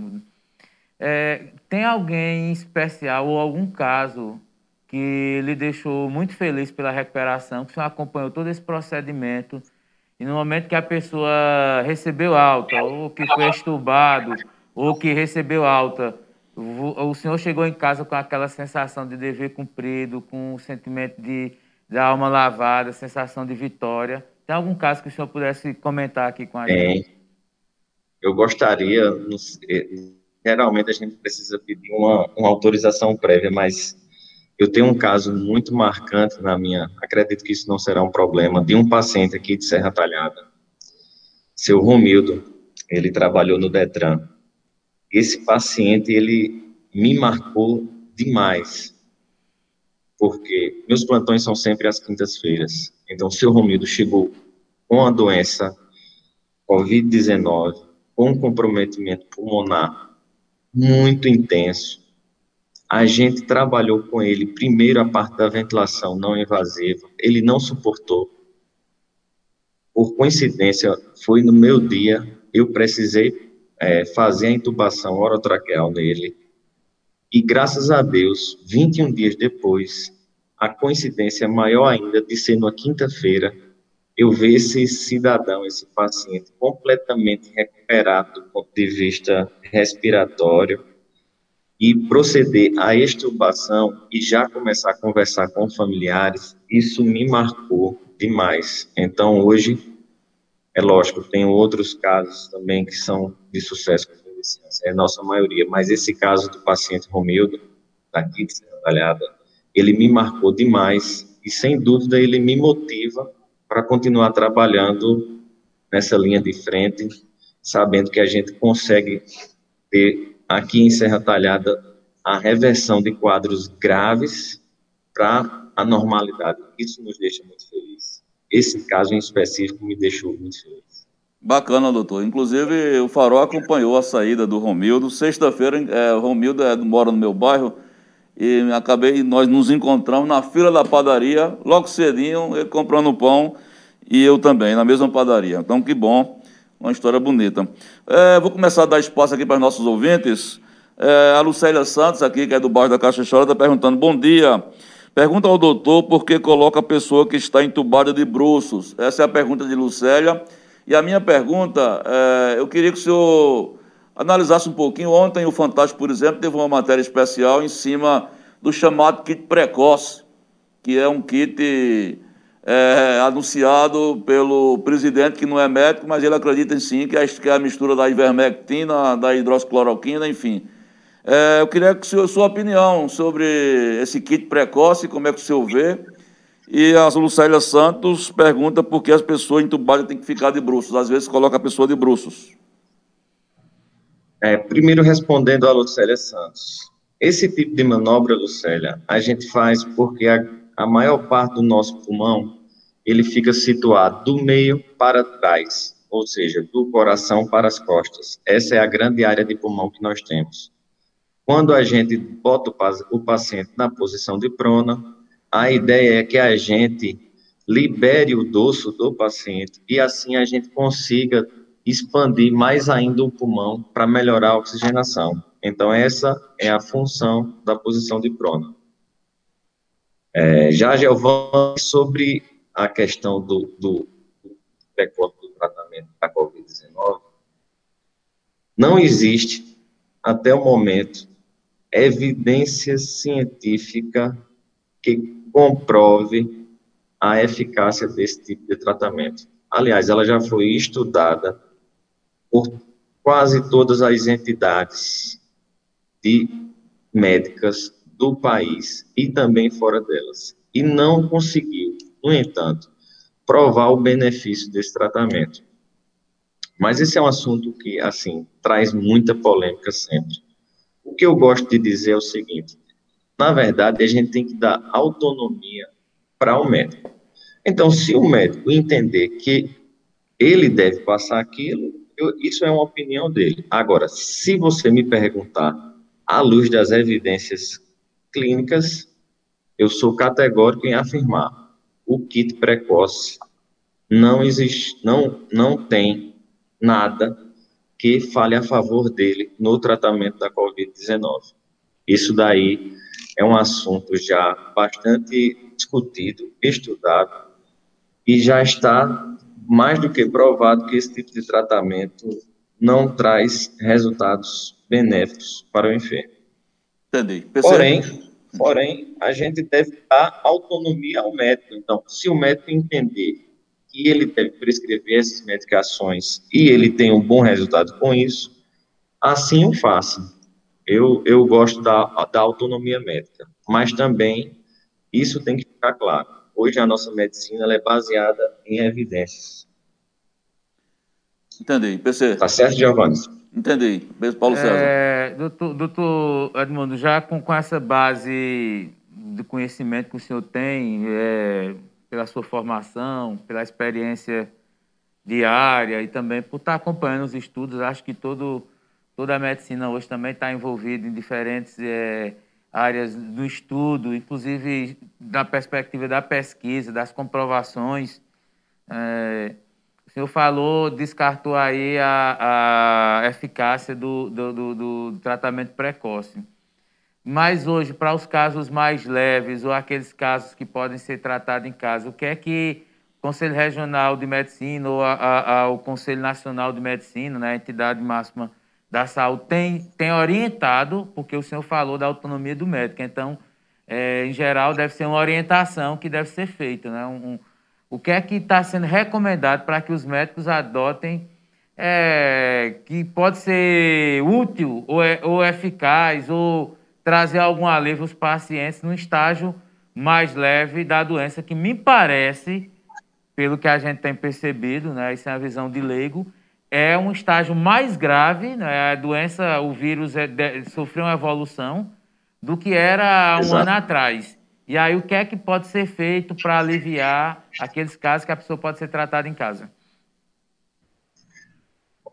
é, tem alguém especial ou algum caso que lhe deixou muito feliz pela recuperação, que o senhor acompanhou todo esse procedimento e no momento que a pessoa recebeu alta, ou que foi estubado, ou que recebeu alta, o senhor chegou em casa com aquela sensação de dever cumprido, com o sentimento de, de alma lavada, sensação de vitória. Tem algum caso que o senhor pudesse comentar aqui com a gente? Eu gostaria, geralmente a gente precisa pedir uma, uma autorização prévia, mas eu tenho um caso muito marcante na minha, acredito que isso não será um problema, de um paciente aqui de Serra Talhada, seu Romildo, ele trabalhou no Detran. Esse paciente, ele me marcou demais, porque meus plantões são sempre às quintas-feiras. Então, seu Romildo chegou com a doença COVID-19, com comprometimento pulmonar muito intenso. A gente trabalhou com ele primeiro a parte da ventilação não invasiva, ele não suportou. Por coincidência, foi no meu dia, eu precisei é, fazer a intubação orotraqueal nele. E graças a Deus, 21 dias depois, a coincidência maior ainda de ser numa quinta-feira, eu ver esse cidadão, esse paciente completamente recuperado do ponto de vista respiratório e proceder à extubação e já começar a conversar com familiares, isso me marcou demais. Então, hoje, é lógico, tem outros casos também que são de sucesso com é a nossa maioria, mas esse caso do paciente Romildo, daqui de Serra Talhada, ele me marcou demais e, sem dúvida, ele me motiva para continuar trabalhando nessa linha de frente, sabendo que a gente consegue ter aqui em Serra Talhada a reversão de quadros graves para a normalidade. Isso nos deixa muito felizes. Esse caso em específico me deixou muito feliz. Bacana, doutor. Inclusive, o Farol acompanhou a saída do Romildo. Sexta-feira, é, o Romildo é, mora no meu bairro e acabei, nós nos encontramos na fila da padaria, logo cedinho, ele comprando pão e eu também, na mesma padaria. Então, que bom, uma história bonita. É, vou começar a dar espaço aqui para os nossos ouvintes. É, a Lucélia Santos, aqui, que é do bairro da Caixa Chora, está perguntando: bom dia. Pergunta ao doutor por que coloca a pessoa que está entubada de bruços. Essa é a pergunta de Lucélia. E a minha pergunta, é, eu queria que o senhor analisasse um pouquinho. Ontem, o Fantástico, por exemplo, teve uma matéria especial em cima do chamado kit precoce, que é um kit é, anunciado pelo presidente, que não é médico, mas ele acredita em sim, que é, que é a mistura da ivermectina, da hidroxicloroquina, enfim. É, eu queria que a sua opinião sobre esse kit precoce, como é que o senhor vê. E a Lucélia Santos pergunta por que as pessoas entubadas têm que ficar de bruços. Às vezes coloca a pessoa de bruços. É, primeiro respondendo a Lucélia Santos. Esse tipo de manobra, Lucélia, a gente faz porque a a maior parte do nosso pulmão, ele fica situado do meio para trás, ou seja, do coração para as costas. Essa é a grande área de pulmão que nós temos. Quando a gente bota o paciente na posição de prona, a ideia é que a gente libere o dorso do paciente e assim a gente consiga expandir mais ainda o pulmão para melhorar a oxigenação. Então, essa é a função da posição de prona. É, já, Giovanni, sobre a questão do, do, precoce do tratamento da Covid-19, não existe, até o momento, evidência científica que comprove a eficácia desse tipo de tratamento. Aliás, ela já foi estudada por quase todas as entidades de médicas do país e também fora delas, e não conseguiu, no entanto, provar o benefício desse tratamento. Mas esse é um assunto que, assim, traz muita polêmica sempre. O que eu gosto de dizer é o seguinte: na verdade, a gente tem que dar autonomia para o médico. Então, se o médico entender que ele deve passar aquilo, eu, isso é uma opinião dele. Agora, se você me perguntar, à luz das evidências clínicas, eu sou categórico em afirmar: o kit precoce não existe, não, não tem nada que fale a favor dele no tratamento da Covid-19. Isso daí é um assunto já bastante discutido, estudado, e já está mais do que provado que esse tipo de tratamento não traz resultados benéficos para o enfermo. Entendi. Porém, porém, a gente deve dar autonomia ao médico. Então, se o médico entender que ele deve prescrever essas medicações e ele tem um bom resultado com isso, assim o faça. Eu, eu gosto da, da autonomia médica, mas também isso tem que ficar claro. Hoje a nossa medicina é baseada em evidências. Entendi, PC. Tá certo, Giovanni? Entendi. Beijo, Paulo César. É, doutor, doutor Edmundo, já com, com essa base de conhecimento que o senhor tem, é, pela sua formação, pela experiência diária e também por estar acompanhando os estudos, acho que todo, toda a medicina hoje também está envolvida em diferentes é, áreas do estudo, inclusive da perspectiva da pesquisa, das comprovações. É, senhor falou, descartou aí a, a eficácia do, do, do, do tratamento precoce. Mas hoje, para os casos mais leves ou aqueles casos que podem ser tratados em casa, o que é que o Conselho Regional de Medicina ou a, a, a, o Conselho Nacional de Medicina, né, a entidade máxima da saúde tem, tem orientado, porque o senhor falou da autonomia do médico, então, é, em geral, deve ser uma orientação que deve ser feita. Né? Um, o que é que está sendo recomendado para que os médicos adotem, é, que pode ser útil ou, é, ou eficaz, ou trazer algum alívio aos pacientes no estágio mais leve da doença, que me parece, pelo que a gente tem percebido, né, isso é a visão de leigo, é um estágio mais grave, né? a doença, o vírus é, de, sofreu uma evolução do que era um Exato. ano atrás. E aí, o que é que pode ser feito para aliviar aqueles casos que a pessoa pode ser tratada em casa?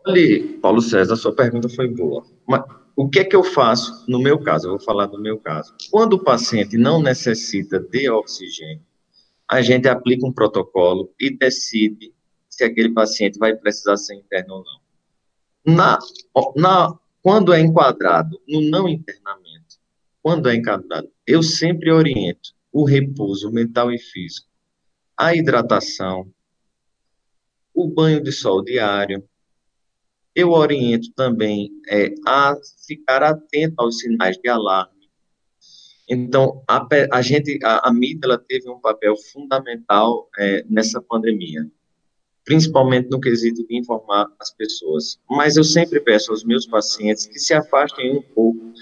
Olha, Paulo César, sua pergunta foi boa. Mas o que é que eu faço no meu caso? Eu vou falar do meu caso. Quando o paciente não necessita de oxigênio, a gente aplica um protocolo e decide se aquele paciente vai precisar ser interno ou não. Na, na, quando é enquadrado no não internamento, quando é enquadrado, eu sempre oriento o repouso mental e físico, a hidratação, o banho de sol diário. Eu oriento também é, a ficar atento aos sinais de alarme. Então, a, a gente, a, a mídia, ela teve um papel fundamental é, nessa pandemia principalmente no quesito de informar as pessoas. Mas eu sempre peço aos meus pacientes que se afastem um pouco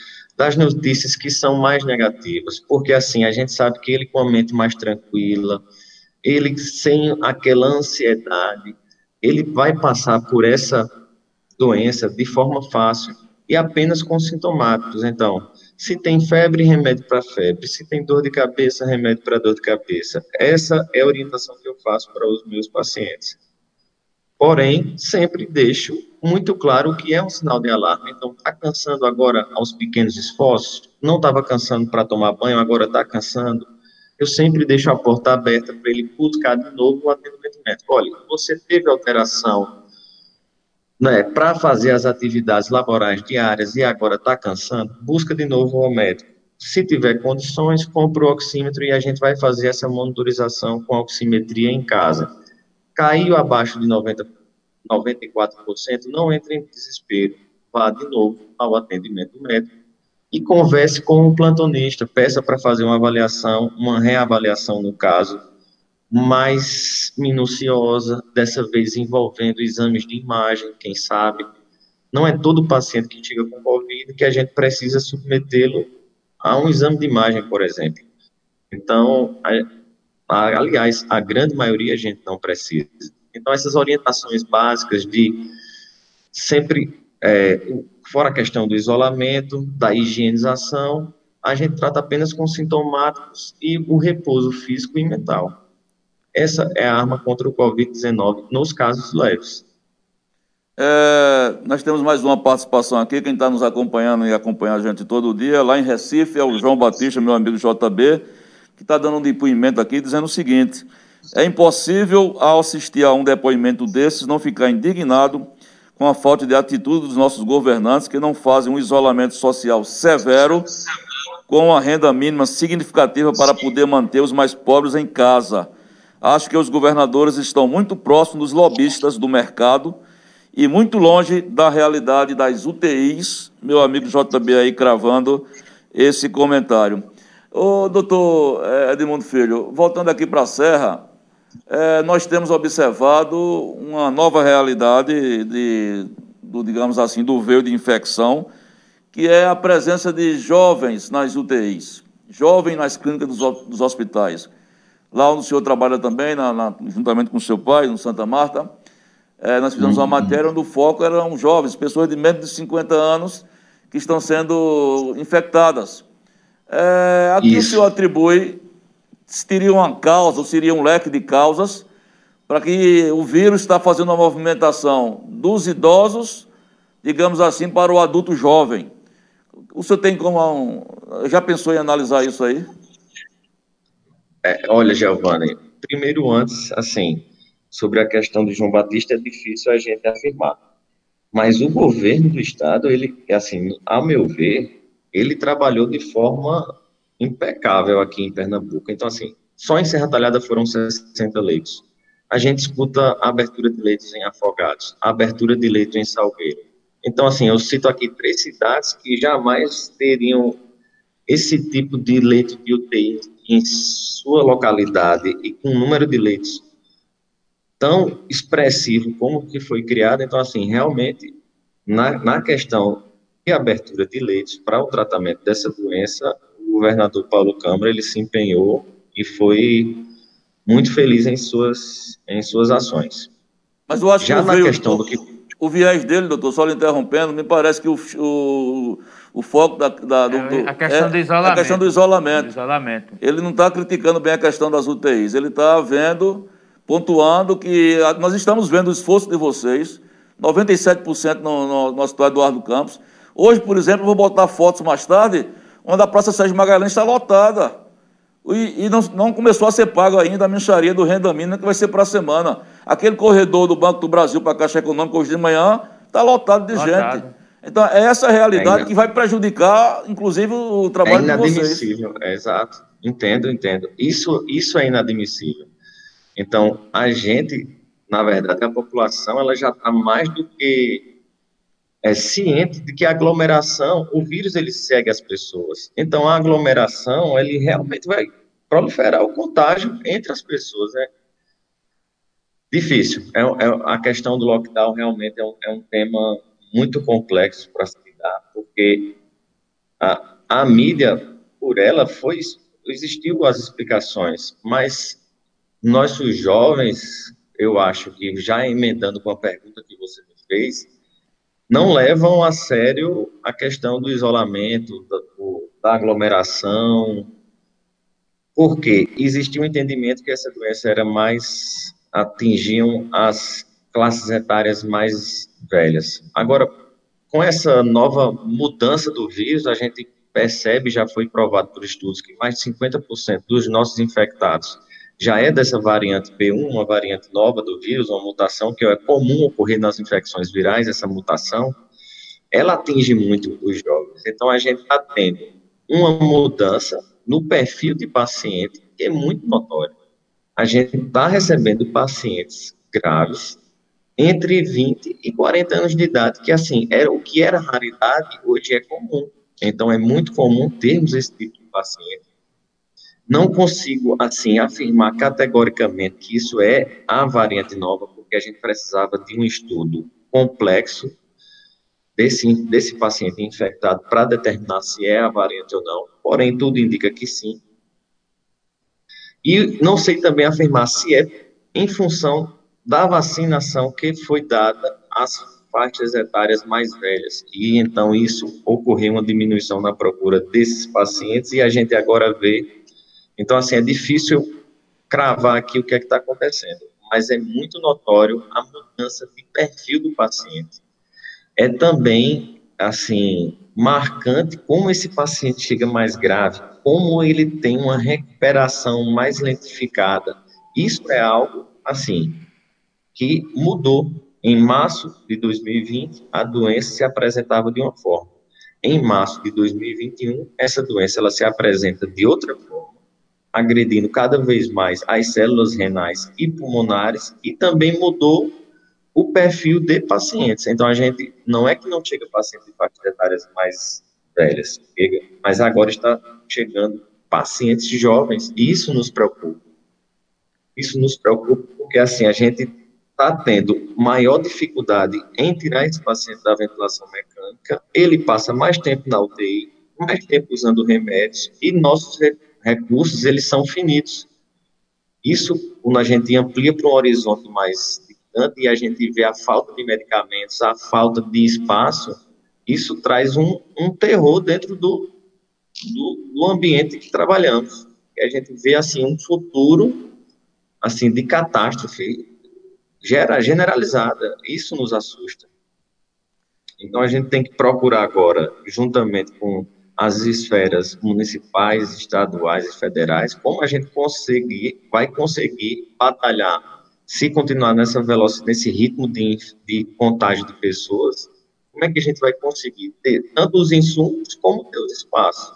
das notícias que são mais negativas, porque assim a gente sabe que ele com a mente mais tranquila, ele sem aquela ansiedade, ele vai passar por essa doença de forma fácil e apenas com sintomáticos. Então, se tem febre, remédio para febre. Se tem dor de cabeça, remédio para dor de cabeça. Essa é a orientação que eu faço para os meus pacientes. Porém, sempre deixo muito claro o que é um sinal de alarme. Então, está cansando agora aos pequenos esforços? Não estava cansando para tomar banho, agora está cansando? Eu sempre deixo a porta aberta para ele buscar de novo o atendimento médico. Olha, você teve alteração né, para fazer as atividades laborais diárias e agora está cansando, busca de novo o médico. Se tiver condições, compra o oxímetro e a gente vai fazer essa monitorização com oximetria em casa caiu abaixo de 90, 94%, não entre em desespero, vá de novo ao atendimento médico e converse com o plantonista, peça para fazer uma avaliação, uma reavaliação no caso, mais minuciosa, dessa vez envolvendo exames de imagem, quem sabe. Não é todo paciente que chega com Covid que a gente precisa submetê-lo a um exame de imagem, por exemplo. Então, a, a, aliás, a grande maioria a gente não precisa. Então, essas orientações básicas de sempre, é, fora a questão do isolamento, da higienização, a gente trata apenas com sintomáticos e o repouso físico e mental. Essa é a arma contra o Covid-19 nos casos leves. É, nós temos mais uma participação aqui, quem está nos acompanhando e acompanha a gente todo dia, lá em Recife, é o João Batista, meu amigo JB, que está dando um depoimento aqui dizendo o seguinte: é impossível, ao assistir a um depoimento desses, não ficar indignado com a falta de atitude dos nossos governantes que não fazem um isolamento social severo com uma renda mínima significativa para poder manter os mais pobres em casa Acho que os governadores estão muito próximos dos lobistas do mercado e muito longe da realidade das UTIs. Meu amigo JB aí cravando esse comentário. Ô, doutor eh, Edmundo Filho, voltando aqui para a Serra, é, nós temos observado uma nova realidade de, do, digamos assim, do veio de infecção, que é a presença de jovens nas UTIs, jovens nas clínicas dos, dos hospitais. Lá onde o senhor trabalha também, na, na, juntamente com o seu pai, no Santa Marta, é, nós fizemos uma uhum. matéria onde o foco eram jovens, pessoas de menos de 50 anos que estão sendo infectadas. É, aqui Isso. o senhor atribui, teria uma causa, ou seria um leque de causas, para que o vírus está fazendo uma movimentação dos idosos, digamos assim, para o adulto jovem. O senhor tem como. Um, já pensou em analisar isso aí? É, olha, Giovanni, primeiro antes, assim, sobre a questão de João Batista é difícil a gente afirmar. Mas o governo do estado, ele, assim, a meu ver, ele trabalhou de forma impecável aqui em Pernambuco. Então, assim, só em Serra Talhada foram 60 leitos. A gente escuta a abertura de leitos em Afogados, a abertura de leitos em Salgueiro. Então, assim, eu cito aqui três cidades que jamais teriam esse tipo de leito de UTI em sua localidade e com um número de leitos tão expressivo como que foi criado, então, assim, realmente, na, na questão de abertura de leitos para o tratamento dessa doença, governador Paulo Câmara, ele se empenhou e foi muito feliz em suas, em suas ações. Mas eu acho Já que na questão do que... O viés dele, doutor, só lhe interrompendo, me parece que o, o o foco da, da do, do, a questão é, do isolamento. A questão do isolamento. Do isolamento. Ele não está criticando bem a questão das UTIs, ele está vendo, pontuando que nós estamos vendo o esforço de vocês, 97% no, no, no Hospital Eduardo Campos. Hoje, por exemplo, vou botar fotos mais tarde, onde a Praça Sérgio Magalhães está lotada. E, e não, não, começou a ser pago ainda a mincharia do renda mínima, que vai ser para a semana. Aquele corredor do Banco do Brasil para a Caixa Econômica hoje de manhã está lotado de lotado. gente. Então, é essa realidade é que vai prejudicar, inclusive, o trabalho é de vocês. É inadmissível, exato. Entendo, entendo. Isso, isso é inadmissível. Então, a gente, na verdade, a população, ela já está mais do que é, ciente de que a aglomeração, o vírus, ele segue as pessoas. Então, a aglomeração, ele realmente vai proliferar o contágio entre as pessoas, né? Difícil. É, é a questão do lockdown realmente é um, é um tema muito complexo para se lidar, porque a, a mídia, por ela, foi existiu as explicações, mas nós, os jovens, eu acho que já emendando com a pergunta que você me fez, não levam a sério a questão do isolamento, da, da aglomeração, porque existia um entendimento que essa doença era mais atingiam as classes etárias mais velhas. Agora, com essa nova mudança do vírus, a gente percebe, já foi provado por estudos, que mais de 50% dos nossos infectados já é dessa variante P1, uma variante nova do vírus, uma mutação que é comum ocorrer nas infecções virais, essa mutação, ela atinge muito os jovens. Então, a gente está tendo uma mudança no perfil de paciente que é muito notória. A gente está recebendo pacientes graves entre 20 e 40 anos de idade, que assim, era o que era raridade, hoje é comum. Então é muito comum termos esse tipo de paciente. Não consigo assim afirmar categoricamente que isso é a variante nova, porque a gente precisava de um estudo complexo desse, desse paciente infectado para determinar se é a variante ou não. Porém, tudo indica que sim. E não sei também afirmar se é em função da vacinação que foi dada às faixas etárias mais velhas. E então isso ocorreu uma diminuição na procura desses pacientes e a gente agora vê. Então, assim, é difícil cravar aqui o que é que está acontecendo, mas é muito notório a mudança de perfil do paciente. É também, assim, marcante como esse paciente chega mais grave, como ele tem uma recuperação mais lentificada. Isso é algo, assim, que mudou. Em março de 2020, a doença se apresentava de uma forma. Em março de 2021, essa doença ela se apresenta de outra forma, agredindo cada vez mais as células renais e pulmonares e também mudou o perfil de pacientes. Então, a gente não é que não chega pacientes de faixas etárias mais velhas, mas agora está chegando pacientes jovens, e isso nos preocupa. Isso nos preocupa porque, assim, a gente está tendo maior dificuldade em tirar esse paciente da ventilação mecânica, ele passa mais tempo na UTI, mais tempo usando remédios, e nossos recursos, eles são finitos. Isso, quando a gente amplia para um horizonte mais distante e a gente vê a falta de medicamentos, a falta de espaço, isso traz um, um terror dentro do, do, do ambiente que trabalhamos. E a gente vê, assim, um futuro, assim, de catástrofe, gera generalizada. Isso nos assusta. Então a gente tem que procurar agora, juntamente com as esferas municipais, estaduais e federais, como a gente conseguir, vai conseguir batalhar, se continuar nessa velocidade, nesse ritmo de, de contágio de pessoas, como é que a gente vai conseguir ter tanto os insumos como ter os espaços?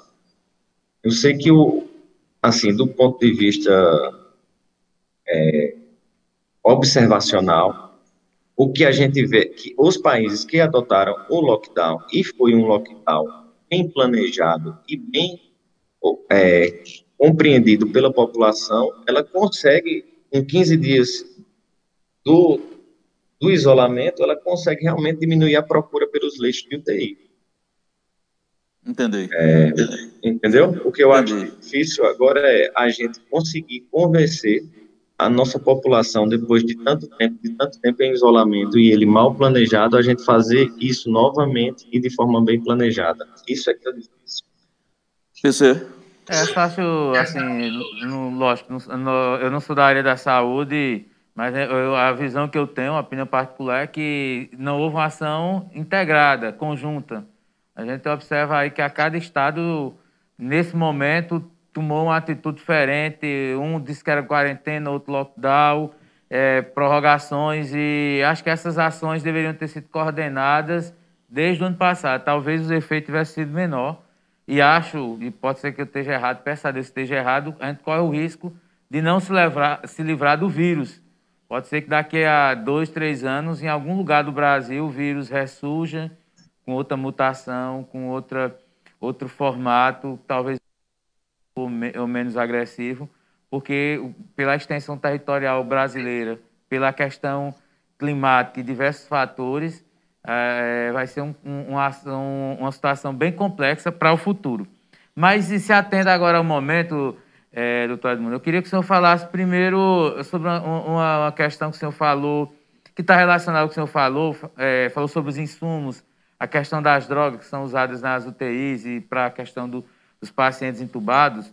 Eu sei que o, assim, do ponto de vista é, observacional, o que a gente vê que os países que adotaram o lockdown, e foi um lockdown bem planejado e bem é, compreendido pela população, ela consegue, em 15 dias do, do isolamento, ela consegue realmente diminuir a procura pelos leitos de UTI. Entendi. É, entendeu? O que eu Entendi. acho difícil agora é a gente conseguir convencer a nossa população, depois de tanto tempo, de tanto tempo em isolamento e ele mal planejado, a gente fazer isso novamente e de forma bem planejada. Isso é que é difícil. PC? É fácil, assim, no, lógico, no, eu não sou da área da saúde, mas eu, a visão que eu tenho, a opinião particular, é que não houve uma ação integrada, conjunta. A gente observa aí que a cada estado, nesse momento, tomou uma atitude diferente. Um disse que era quarentena, outro lockdown, é, prorrogações, e acho que essas ações deveriam ter sido coordenadas desde o ano passado. Talvez os efeitos tivessem sido menor. E acho, e pode ser que eu esteja errado, peço a Deus esteja errado, a gente corre o risco de não se, levar, se livrar do vírus. Pode ser que daqui a dois, três anos, em algum lugar do Brasil, o vírus ressurja com outra mutação, com outra, outro formato, talvez ou, me, ou menos agressivo, porque pela extensão territorial brasileira, pela questão climática e diversos fatores, é, vai ser um, um, uma, um, uma situação bem complexa para o futuro. Mas se atenda agora ao momento, é, doutor Edmundo, eu queria que o senhor falasse primeiro sobre uma, uma questão que o senhor falou, que está relacionada ao que o senhor falou, é, falou sobre os insumos, a questão das drogas que são usadas nas UTIs e para a questão do, dos pacientes entubados,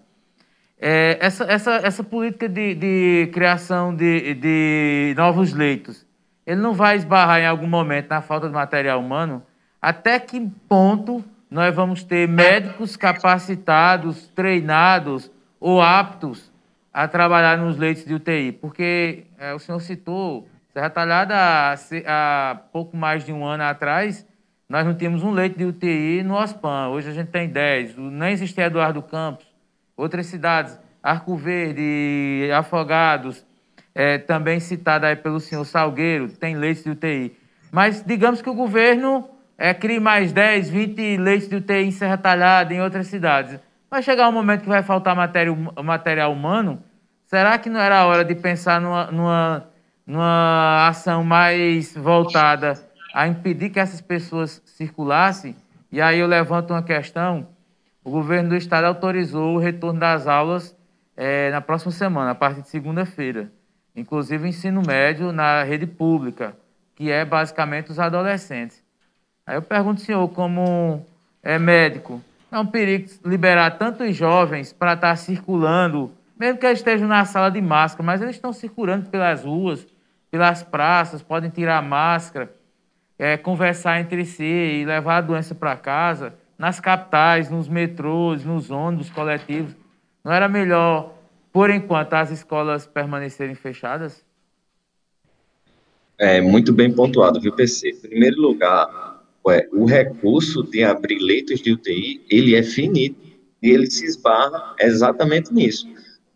é, essa, essa, essa política de, de criação de, de novos leitos, ele não vai esbarrar em algum momento na falta de material humano? Até que ponto nós vamos ter médicos capacitados, treinados ou aptos a trabalhar nos leitos de UTI? Porque é, o senhor citou, Serra Talhada, há, há pouco mais de um ano atrás, nós não tínhamos um leito de UTI no OSPAN. Hoje a gente tem 10. Nem existia Eduardo Campos. Outras cidades, Arco Verde, Afogados, é, também citada aí pelo senhor Salgueiro, tem leitos de UTI. Mas digamos que o governo é, crie mais 10, 20 leitos de UTI em Serra Talhada, em outras cidades. Vai chegar um momento que vai faltar matéria, material humano? Será que não era hora de pensar numa, numa, numa ação mais voltada a impedir que essas pessoas circulassem? E aí eu levanto uma questão. O governo do estado autorizou o retorno das aulas é, na próxima semana, a partir de segunda-feira. Inclusive ensino médio na rede pública, que é basicamente os adolescentes. Aí eu pergunto senhor, como é médico, é um perigo liberar tantos jovens para estar tá circulando, mesmo que eles estejam na sala de máscara, mas eles estão circulando pelas ruas, pelas praças, podem tirar máscara, é, conversar entre si e levar a doença para casa, nas capitais, nos metrôs, nos ônibus coletivos. Não era melhor, por enquanto, as escolas permanecerem fechadas? É muito bem pontuado, viu, PC? Em primeiro lugar, Ué, o recurso de abrir leitos de UTI, ele é finito e ele se esbarra exatamente nisso.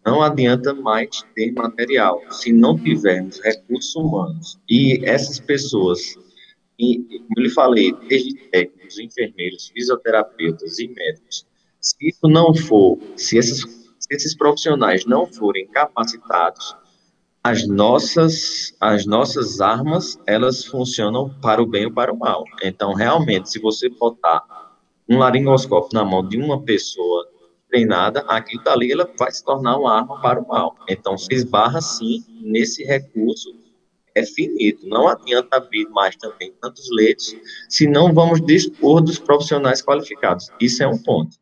Não adianta mais ter material se não tivermos recursos humanos. E essas pessoas, e, como lhe falei, desde técnicos, enfermeiros, fisioterapeutas e médicos, se isso não for, se esses, se esses profissionais não forem capacitados, as nossas as nossas armas elas funcionam para o bem ou para o mal. Então, realmente, se você botar um laringoscópio na mão de uma pessoa treinada, aquilo dali ela vai se tornar uma arma para o mal. Então, se esbarra sim nesse recurso é finito. Não adianta abrir mais também tantos leitos, se não vamos dispor dos profissionais qualificados. Isso é um ponto.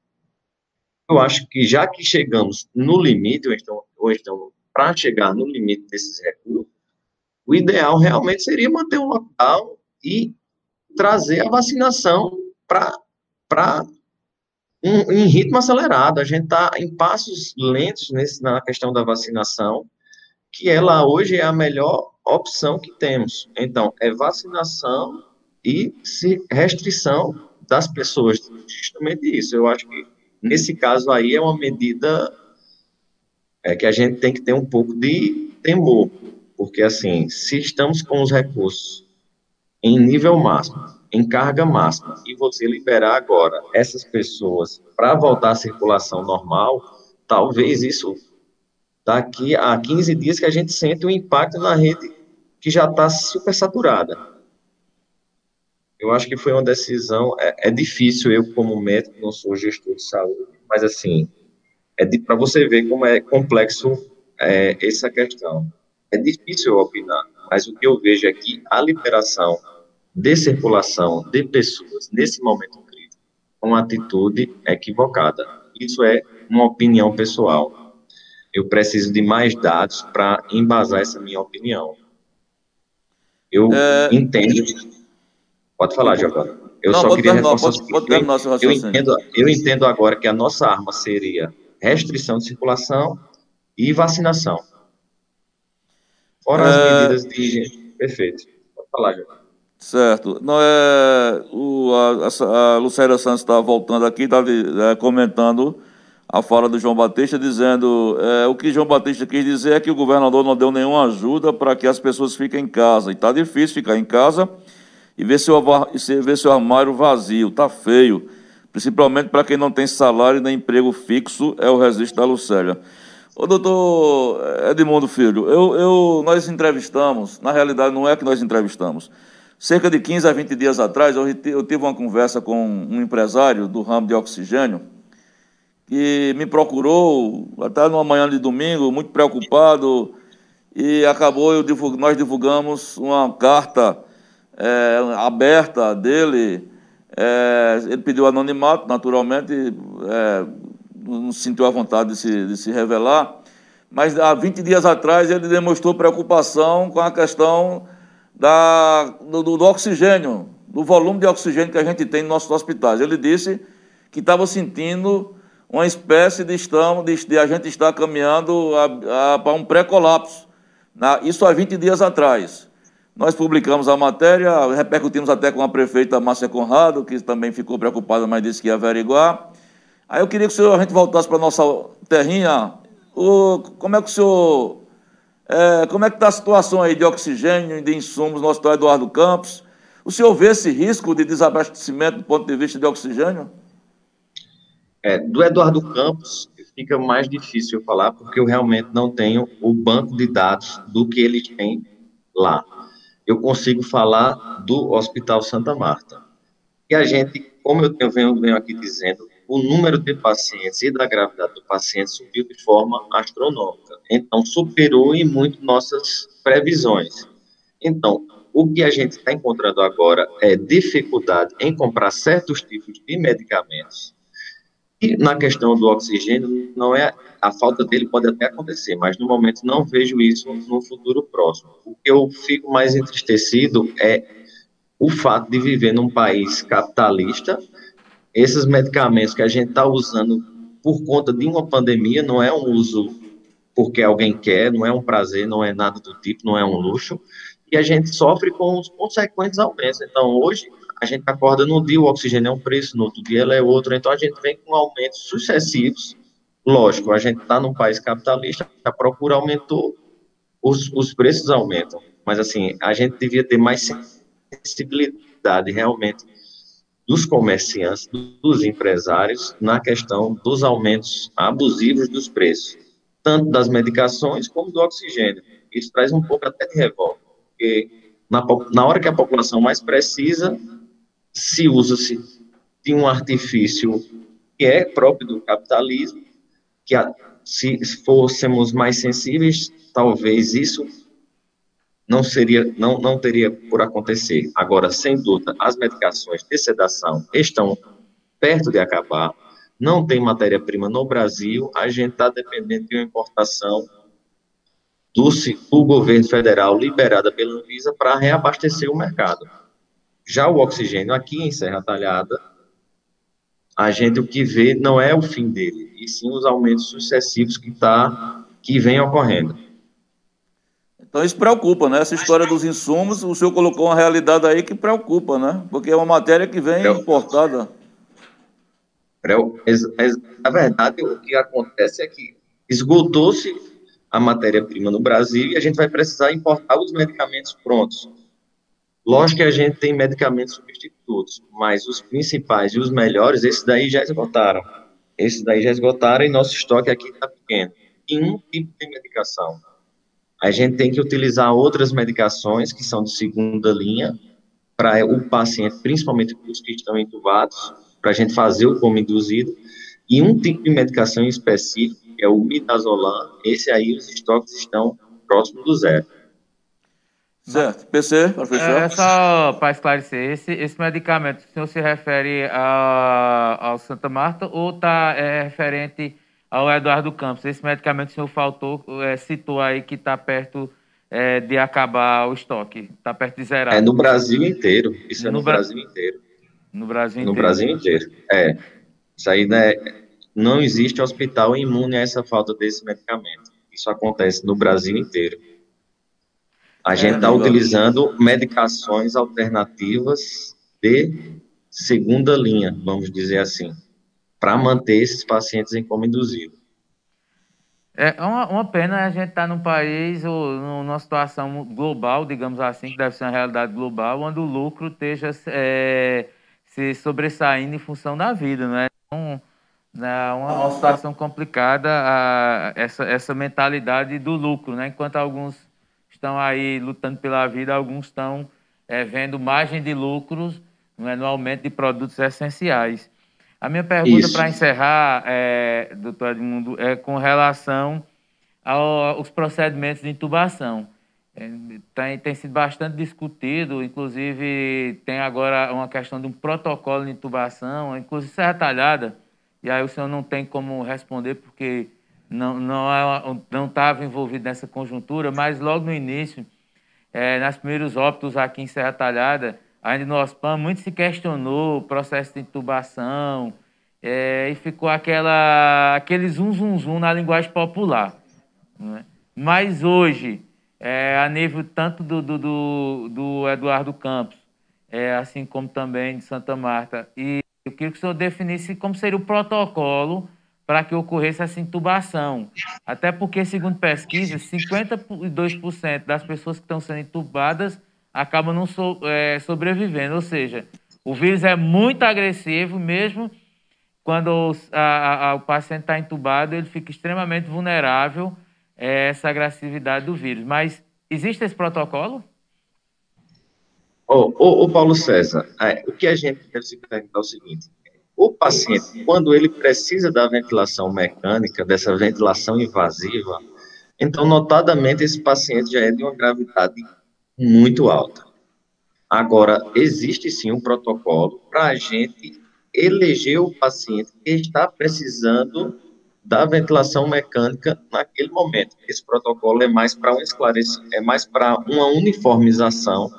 Eu acho que já que chegamos no limite, ou então, então para chegar no limite desses recursos, o ideal realmente seria manter o lockdown e trazer a vacinação para um, em ritmo acelerado. A gente está em passos lentos nesse, na questão da vacinação, que ela hoje é a melhor opção que temos. Então, é vacinação e restrição das pessoas. Justamente isso. Eu acho que, nesse caso aí, é uma medida é que a gente tem que ter um pouco de temor, porque assim, se estamos com os recursos em nível máximo, em carga máxima, e você liberar agora essas pessoas para voltar à circulação normal, talvez isso daqui a 15 dias que a gente sente o um impacto na rede que já está super saturada. Eu acho que foi uma decisão, é, é difícil eu como médico, não sou gestor de saúde, mas assim, é para você ver como é complexo é, essa questão. É difícil opinar, mas o que eu vejo é que a liberação de circulação de pessoas nesse momento crítico é uma atitude equivocada. Isso é uma opinião pessoal. Eu preciso de mais dados para embasar essa minha opinião. Eu é... entendo. Pode falar, Giovanni. Eu Não, só queria reforçar. Pode, pode eu, eu, entendo, eu entendo agora que a nossa arma seria restrição de circulação e vacinação. Fora as é... medidas de higiene. Perfeito. Pode falar, João. Certo. Não é, o, a, a Lucélia Santos estava voltando aqui, estava é, comentando a fala do João Batista, dizendo é, o que João Batista quis dizer é que o governador não deu nenhuma ajuda para que as pessoas fiquem em casa. E está difícil ficar em casa e ver seu, ver seu armário vazio. Está feio principalmente para quem não tem salário nem emprego fixo, é o registro da Lucélia. Ô, doutor Edmundo Filho, eu, eu, nós entrevistamos, na realidade não é que nós entrevistamos, cerca de 15 a 20 dias atrás, eu, eu tive uma conversa com um empresário do ramo de oxigênio, que me procurou, até numa manhã de domingo, muito preocupado, e acabou, eu nós divulgamos uma carta é, aberta dele, é, ele pediu anonimato, naturalmente, é, não sentiu a vontade de se, de se revelar, mas há 20 dias atrás ele demonstrou preocupação com a questão da, do, do, oxigênio, do volume de oxigênio que a gente tem nos nossos hospitais. Ele disse que estava sentindo uma espécie de, estamos, de, de a gente estar caminhando para um pré-colapso. Isso há 20 dias atrás. Nós publicamos a matéria, repercutimos até com a prefeita Márcia Conrado, que também ficou preocupada, mas disse que ia averiguar. Aí eu queria que senhor, a gente voltasse para a nossa terrinha. O, como é que o senhor É, como é que está a situação aí de oxigênio e de insumos no Hospital Eduardo Campos? O senhor vê esse risco de desabastecimento do ponto de vista de oxigênio? É, do Eduardo Campos fica mais difícil falar porque eu realmente não tenho o banco de dados do que eles têm lá. Eu consigo falar do Hospital Santa Marta. E a gente, como eu venho, venho aqui dizendo, o número de pacientes e da gravidade do paciente subiu de forma astronômica. Então, superou em muito nossas previsões. Então, o que a gente está encontrando agora é dificuldade em comprar certos tipos de medicamentos. E na questão do oxigênio, não é a falta dele pode até acontecer, mas no momento não vejo isso no futuro próximo. O que eu fico mais entristecido é o fato de viver num país capitalista esses medicamentos que a gente está usando por conta de uma pandemia não é um uso porque alguém quer, não é um prazer, não é nada do tipo, não é um luxo, e a gente sofre com os consequentes aumentos. Então, hoje, a gente acorda no dia, o oxigênio é um preço, no outro dia ele é outro, então a gente vem com aumentos sucessivos. Lógico, a gente está num país capitalista, a procura aumentou, os, os preços aumentam, mas assim, a gente devia ter mais sensibilidade realmente dos comerciantes, dos empresários, na questão dos aumentos abusivos dos preços, tanto das medicações como do oxigênio. Isso traz um pouco até de revolta, porque na, na hora que a população mais precisa, se usa-se de um artifício que é próprio do capitalismo, que a, se fôssemos mais sensíveis, talvez isso não seria, não, não teria por acontecer. Agora, sem dúvida, as medicações de sedação estão perto de acabar, não tem matéria-prima no Brasil, a gente está dependendo de uma importação do, do governo federal liberada pela Anvisa para reabastecer o mercado. Já o oxigênio aqui em Serra Talhada, a gente o que vê não é o fim dele, e sim os aumentos sucessivos que, tá, que vem ocorrendo. Então isso preocupa, né? Essa história dos insumos, o senhor colocou uma realidade aí que preocupa, né? Porque é uma matéria que vem importada. Na verdade, o que acontece é que esgotou-se a matéria-prima no Brasil e a gente vai precisar importar os medicamentos prontos. Lógico que a gente tem medicamentos substitutos, mas os principais e os melhores, esses daí já esgotaram. Esses daí já esgotaram e nosso estoque aqui está pequeno. Em um tipo de medicação a gente tem que utilizar outras medicações que são de segunda linha para o paciente, principalmente os que estão entubados, para a gente fazer o coma induzido, e um tipo de medicação específico, que é o midazolam, esse aí os estoques estão próximos do zero. Certo. PC, professor? É só para esclarecer, esse, esse medicamento, o senhor se refere a, ao Santa Marta ou está é, referente ao Eduardo Campos. Esse medicamento que o senhor faltou, é, citou aí que está perto é, de acabar o estoque, está perto de zerar. É no Brasil inteiro, isso é no, no Bra... Brasil inteiro. No Brasil inteiro. No Brasil inteiro, é. Isso aí né, não existe hospital imune a essa falta desse medicamento. Isso acontece no Brasil inteiro. A é, gente está utilizando medicações alternativas de segunda linha, vamos dizer assim para manter esses pacientes em coma induzido. É uma, uma pena a gente estar tá num país ou numa situação global, digamos assim, que deve ser uma realidade global, onde o lucro esteja é, se sobressaindo em função da vida, não é? Então, é uma, uma situação complicada a, essa, essa mentalidade do lucro, né? Enquanto alguns estão aí lutando pela vida, alguns estão é, vendo margem de lucros é, no aumento de produtos essenciais. A minha pergunta para encerrar, é, doutor Edmundo, é com relação aos procedimentos de intubação. É, tem, tem sido bastante discutido, inclusive tem agora uma questão de um protocolo de intubação, inclusive Serra Talhada, e aí o senhor não tem como responder porque não não estava envolvido nessa conjuntura, mas logo no início, é, nas primeiros óbitos aqui em Serra Talhada, ainda no OSPAM, muito se questionou o processo de intubação é, e ficou aquela, aquele zum, zum, zum na linguagem popular. Né? Mas hoje, é, a nível tanto do, do, do, do Eduardo Campos, é, assim como também de Santa Marta, e eu queria que o senhor definisse como seria o protocolo para que ocorresse essa intubação. Até porque, segundo pesquisas, 52% das pessoas que estão sendo intubadas acabam não so, é, sobrevivendo. Ou seja, o vírus é muito agressivo, mesmo quando a, a, o paciente está entubado, ele fica extremamente vulnerável a essa agressividade do vírus. Mas existe esse protocolo? Ô, oh, oh, Paulo César, é, o que a gente deve se perguntar é o seguinte: o paciente, quando ele precisa da ventilação mecânica, dessa ventilação invasiva, então, notadamente, esse paciente já é de uma gravidade muito alta. Agora, existe sim um protocolo para a gente eleger o paciente que está precisando da ventilação mecânica naquele momento. Esse protocolo é mais para um esclarecimento, é mais para uma uniformização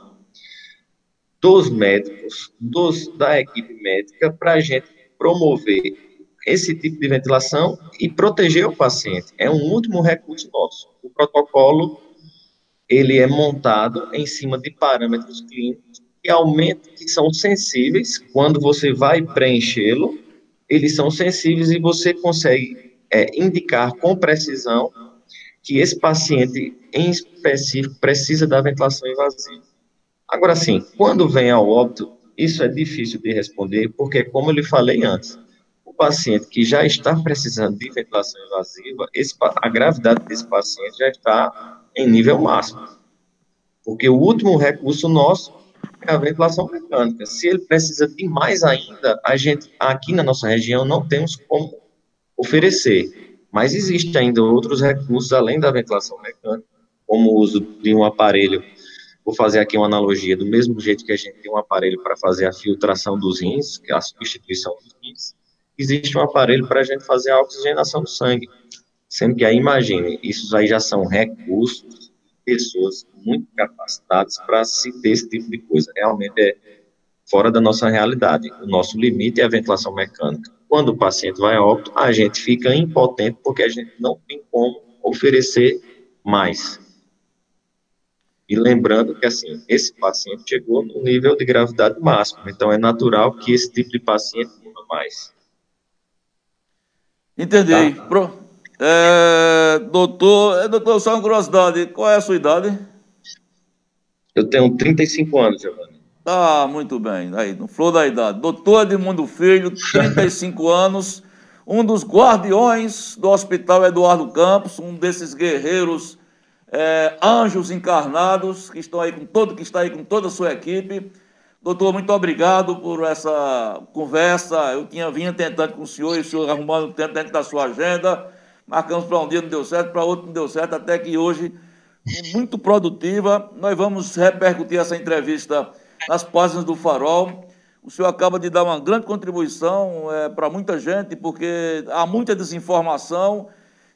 dos médicos, dos, da equipe médica, para a gente promover esse tipo de ventilação e proteger o paciente. É um último recurso nosso. O protocolo ele é montado em cima de parâmetros clínicos que aumentam, que são sensíveis quando você vai preenchê-lo, eles são sensíveis e você consegue é, indicar com precisão que esse paciente em específico precisa da ventilação invasiva. Agora sim, quando vem ao óbito, isso é difícil de responder, porque como eu lhe falei antes, o paciente que já está precisando de ventilação invasiva, esse, a gravidade desse paciente já está em nível máximo. Porque o último recurso nosso é a ventilação mecânica. Se ele precisa de mais ainda, a gente aqui na nossa região não temos como oferecer. Mas existe ainda outros recursos além da ventilação mecânica, como o uso de um aparelho. Vou fazer aqui uma analogia, do mesmo jeito que a gente tem um aparelho para fazer a filtração dos rins, que é a substituição dos rins, existe um aparelho para a gente fazer a oxigenação do sangue. Sendo que aí, imagine, isso aí já são recursos, pessoas muito capacitadas para se ter esse tipo de coisa. Realmente é fora da nossa realidade. O nosso limite é a ventilação mecânica. Quando o paciente vai a óbito, a gente fica impotente porque a gente não tem como oferecer mais. E lembrando que, assim, esse paciente chegou no nível de gravidade máximo, então é natural que esse tipo de paciente morra mais. Entendi. Tá? Pro... É, doutor, é, doutor, só uma curiosidade, qual é a sua idade? Eu tenho 35 anos, Giovanni. Ah, muito bem, aí, no flor da idade. Doutor Edmundo Filho, 35 (laughs) anos, um dos guardiões do Hospital Eduardo Campos, um desses guerreiros, é, anjos encarnados, que estão aí com todo, que está aí com toda a sua equipe. Doutor, muito obrigado por essa conversa. Eu tinha vinha tentando com o senhor, e o senhor arrumando tempo dentro da sua agenda marcamos para um dia, não deu certo, para outro não deu certo, até que hoje, muito produtiva, nós vamos repercutir essa entrevista nas páginas do Farol. O senhor acaba de dar uma grande contribuição é, para muita gente, porque há muita desinformação,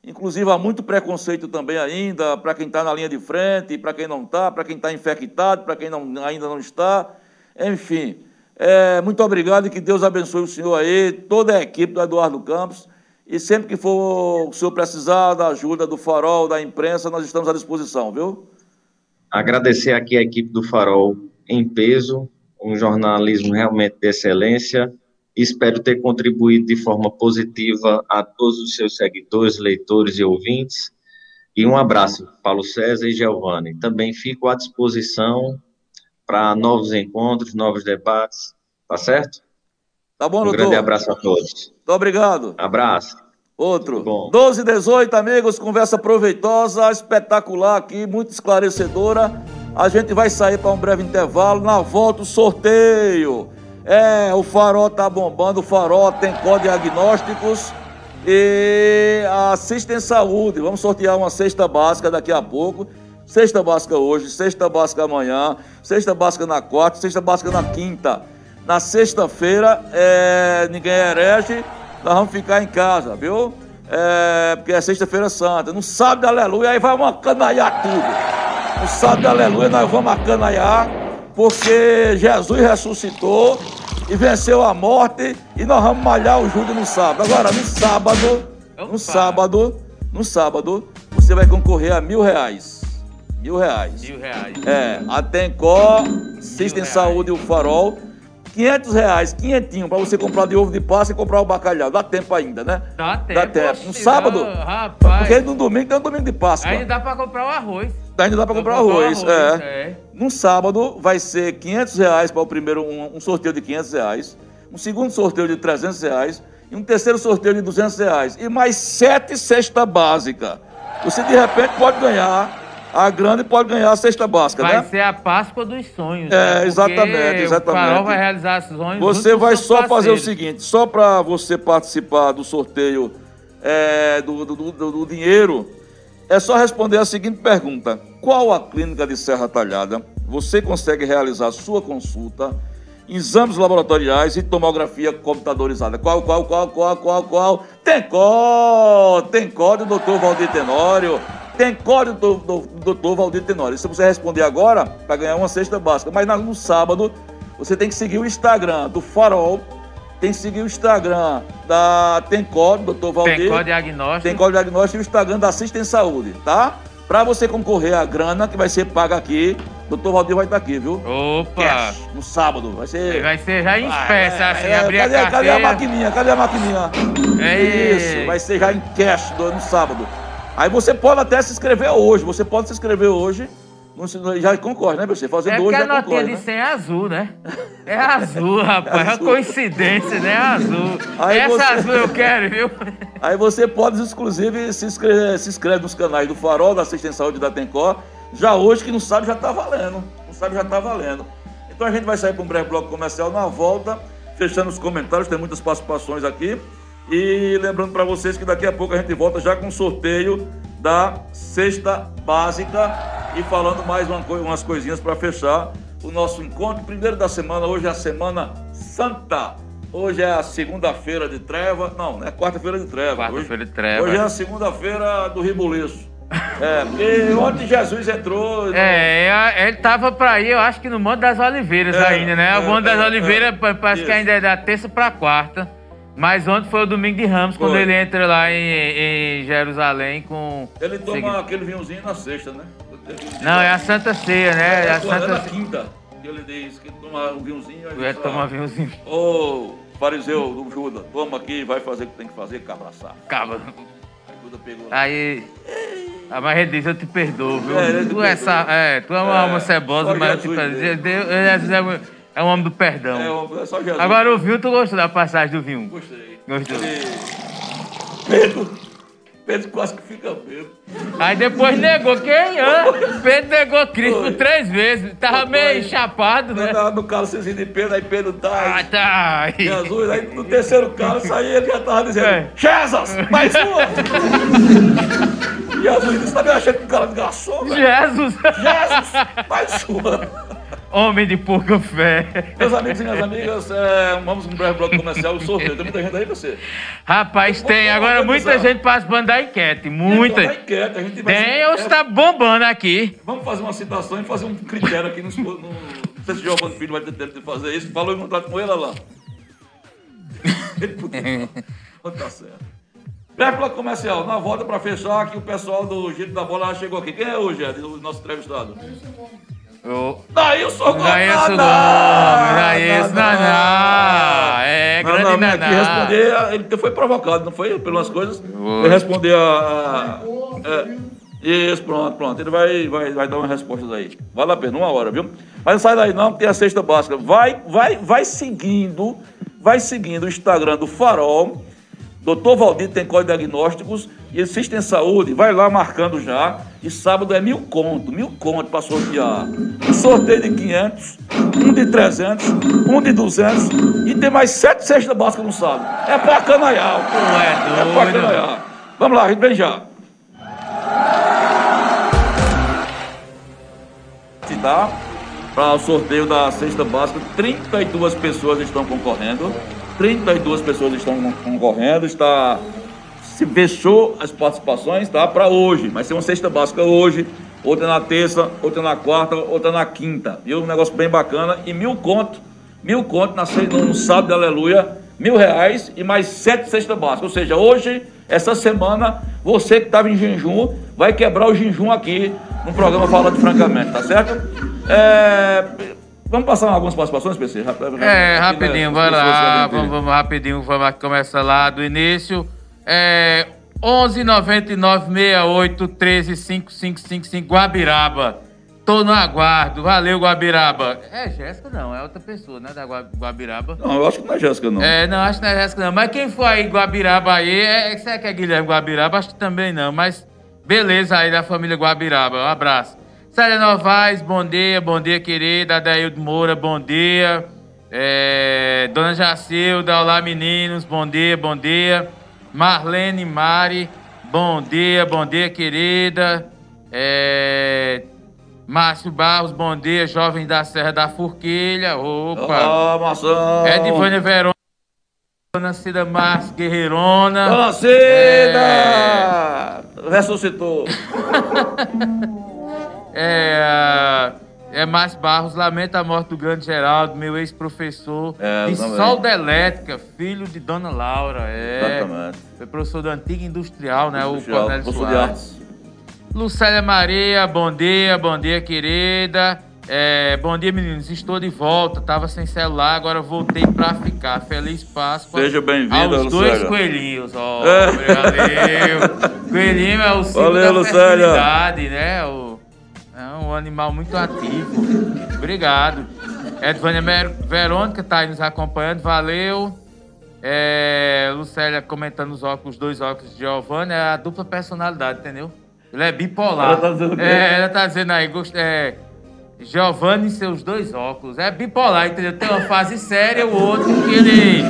inclusive há muito preconceito também ainda, para quem está na linha de frente, para quem não está, para quem está infectado, para quem não, ainda não está. Enfim, é, muito obrigado e que Deus abençoe o senhor aí, toda a equipe do Eduardo Campos. E sempre que for o senhor precisar da ajuda do Farol, da imprensa, nós estamos à disposição, viu? Agradecer aqui a equipe do Farol em peso, um jornalismo realmente de excelência. Espero ter contribuído de forma positiva a todos os seus seguidores, leitores e ouvintes. E um abraço, Paulo César e Giovanni. Também fico à disposição para novos encontros, novos debates, tá certo? Tá bom, um doutor? grande abraço a todos. Muito obrigado. Abraço. Outro. Bom. 12 e 18, amigos, conversa proveitosa, espetacular aqui, muito esclarecedora. A gente vai sair para um breve intervalo. Na volta, o sorteio. É, o farol tá bombando, o farol tem código diagnósticos e assistem saúde. Vamos sortear uma cesta básica daqui a pouco. Sexta básica hoje, sexta básica amanhã, sexta básica na quarta, sexta básica na quinta. Na sexta-feira, é, ninguém herege, nós vamos ficar em casa, viu? É, porque é sexta-feira santa. No sábado, aleluia, aí vamos acanaiar tudo. No sábado, aleluia, nós vamos acanaiar, porque Jesus ressuscitou e venceu a morte e nós vamos malhar o Judas no sábado. Agora, no sábado, no sábado, no sábado, você vai concorrer a mil reais. Mil reais. Mil reais. É, a Tencó, System Saúde e o Farol 500 reais, quinhentinho, pra você comprar de ovo de Páscoa e comprar o bacalhau. Dá tempo ainda, né? Dá tempo. Dá tempo. No sábado, rapaz. porque no domingo tem um domingo de Páscoa. Ainda dá pra comprar o arroz. Ainda dá pra comprar arroz. arroz, é. é. No sábado vai ser 500 reais para o primeiro, um, um sorteio de 500 reais, um segundo sorteio de 300 reais e um terceiro sorteio de 200 reais. E mais sete cesta básica. Você de repente pode ganhar a grana e pode ganhar a cesta básica, Vai né? ser a Páscoa dos sonhos. É, né? Exatamente, exatamente. O farol vai realizar os sonhos. Você vai só fazer o parceiros. seguinte, só para você participar do sorteio é, do, do- do- do dinheiro, é só responder a seguinte pergunta: Qual a clínica de Serra Talhada você consegue realizar sua consulta, exames laboratoriais e tomografia computadorizada? Qual, qual, qual, qual, qual, qual? Tem código, tem código, doutor Valdir Tenório. Tem código do, do, do doutor Valdir Tenório. Se você responder agora, para ganhar uma cesta básica. Mas no sábado, você tem que seguir o Instagram do Farol, tem que seguir o Instagram da Código, doutor Valdir. Tem código diagnóstico. Tem código diagnóstico e o Instagram da Assistência Saúde, tá? Para você concorrer à grana que vai ser paga aqui, doutor Valdir vai estar aqui, viu? Opa! Cash, no sábado. Vai ser. Vai ser já em espécie, assim, É, abrir cadê, a cadê carteira. a maquininha? Cadê a maquininha? É. Isso, vai ser já em cash no sábado. Aí você pode até se inscrever hoje. Você pode se inscrever hoje. No- Já concorre, né, você? Fazendo É hoje que a já notinha concorre. de Né? 100 é azul, né? É azul, rapaz. É azul. uma coincidência, né? É azul. Aí Essa você- azul eu quero, viu? Aí você pode, inclusive, se inscrever, se inscreve nos canais do Farol, da Assistência Saúde da Tencó. Já hoje, que não sabe, já tá valendo. Não sabe, já tá valendo. Então a gente vai sair para um breve bloco comercial na volta, fechando os comentários, tem muitas participações aqui. E lembrando para vocês que daqui a pouco a gente volta já com sorteio da cesta básica e falando mais uma umas coisinhas para fechar o nosso encontro. Primeiro da semana, hoje é a Semana Santa. Hoje é a segunda-feira de treva. Não, é quarta-feira de treva. Quarta-feira de treva. Hoje é a segunda-feira do Ribuliço. É, porque (laughs) ontem Jesus entrou. É, é, ele tava pra ir, eu acho que no Monte das Oliveiras É, ainda, né? é, o Monte das é, Oliveiras é. pa- parece que Isso. ainda é da terça pra quarta. Mas ontem foi o domingo de Ramos, quando Foi. ele entra lá em, em Jerusalém com. Ele toma segui- aquele vinhozinho na sexta, né? Não, é a Santa Ceia, né? É É, a é Santa na Ceia. quinta. Ele diz que toma um vinhozinho. diz, tomar ah, vinhozinho. Ô, fariseu do Judas, toma aqui, vai fazer o que tem que fazer, cabraçar. Acaba. Aí Judas pegou. Aí. Ah, mas ele diz, eu te perdoo, viu? É, tu, é, é, tu é uma É, alma cebosa, mas eu te perdoo. mesmo. Deus- Jesus é um- é um homem do perdão. É, o- é só Jesus. Agora o vinho, tu gostou da passagem do vinho? Gostei. Gostou. E Pedro, Pedro quase que fica bêbado. Aí depois negou quem é? Pedro negou Cristo Foi. três vezes. Tava Foi. meio chapado, né? tava no cálicezinho de Pedro, aí Pedro tá. Ah, tá. Jesus, aí no terceiro cálice, aí ele já tava dizendo: É. Jesus, mais uma! (laughs) Jesus disse: tá me achando que o cara velho? Jesus! Jesus, mais uma! Homem de pouca fé. Meus amigos e minhas amigas, é, vamos com um breve bloco comercial, o sorteio. Tem muita gente aí, você? Rapaz, tem. Agora muita gente participando da enquete. Muita. Então, quieto, a gente vai Tem, ou está bombando aqui. Vamos fazer uma citação e fazer um critério aqui. Nos, no, não sei se o Giovanni Filho vai ter tempo de fazer isso. Falou em contato com ele, Alain. (laughs) Ele podia. Tá certo. Breve bloco comercial. Na volta para fechar, que o pessoal do Giro da Bola chegou aqui. Quem é hoje, Ed, o nosso entrevistado? Eu... Daí eu sou Daí daí esse Naná. É, grande Naná. Naná. Aqui responder, ele foi provocado, não foi? Pelas coisas. Foi responder a. é, isso, pronto, pronto. Ele vai, vai, vai dar umas respostas aí. Vale a pena, uma hora, viu? Mas não sai daí não, que tem a cesta básica. Vai, vai, vai seguindo, vai seguindo o Instagram do Farol. Doutor Valdir tem código diagnósticos e Assistem Saúde, vai lá marcando já. E sábado é mil conto, mil conto para sortear. Um sorteio de 500, um de 300, um de 200 e tem mais sete cestas básicas no sábado. É pra canaiar. Tu é É pra doido. canaiar. Vamos lá, a gente vem já. Se dá para o sorteio da cesta básica, 32 pessoas estão concorrendo. 32 pessoas estão con- concorrendo. Está se fechou as participações, tá? Para hoje. Vai ser uma cesta básica hoje, outra na terça, outra na quarta, outra na quinta. Viu? Um negócio bem bacana. E mil conto, mil conto na, ce- no, sábado, aleluia. Mil reais e mais sete cestas básicas. Ou seja, hoje, essa semana, você que estava em jejum, vai quebrar o jejum aqui no programa Falando Francamente, tá certo? É, Vamos passar algumas participações, PC? É, rapidinho, vai lá. Vamos, vamos rapidinho, vamos começar lá do início. É, 11 99 68 13 5555 Guabiraba. Tô no aguardo. Valeu, Guabiraba. É Jéssica não, é outra pessoa, né, da Guabiraba. Não, eu acho que não é Jéssica não. É, não, acho que não é Jéssica não. Mas quem for aí Guabiraba aí, é, será que é Guilherme Guabiraba? Acho que também não, mas beleza aí da família Guabiraba. Um abraço. Célia Novaes, bom dia, bom dia, querida. Adaildo Moura, bom dia. É, Dona Jacilda, olá, meninos, bom dia, bom dia. Marlene Mari, bom dia, bom dia, querida. É, Márcio Barros, bom dia, jovem da Serra da Forquilha. Opa! Olá, maçã! Edivânia Verona, Dona Cida Márcio Guerreirona. Dona Cida! É... Ressuscitou. (laughs) é, é Márcio Barros, lamenta a morte do grande Geraldo, meu ex-professor é, de solda elétrica, filho de Dona Laura. É, Exatamente. Foi professor da antiga industrial, né? Industrial, o Cornélio Soares. Lucélia Maria, bom dia, bom dia, querida. É, bom dia, meninos. Estou de volta. Tava sem celular, agora voltei para ficar. Feliz Páscoa. Seja bem-vindo, Aos dois coelhinhos. Ó, oh, é. Valeu. (laughs) Coelhinho é o símbolo Valeu, da fertilidade, né? O, é um animal muito ativo. Obrigado. Edvânia Verônica tá aí nos acompanhando. Valeu. É, Lucélia comentando os óculos, os dois óculos de Giovanni. É a dupla personalidade, entendeu? Ele é bipolar. Ela tá dizendo é, ela tá dizendo aí, é, Giovanni e seus dois óculos. É bipolar, entendeu? Tem uma fase séria, o outro que ele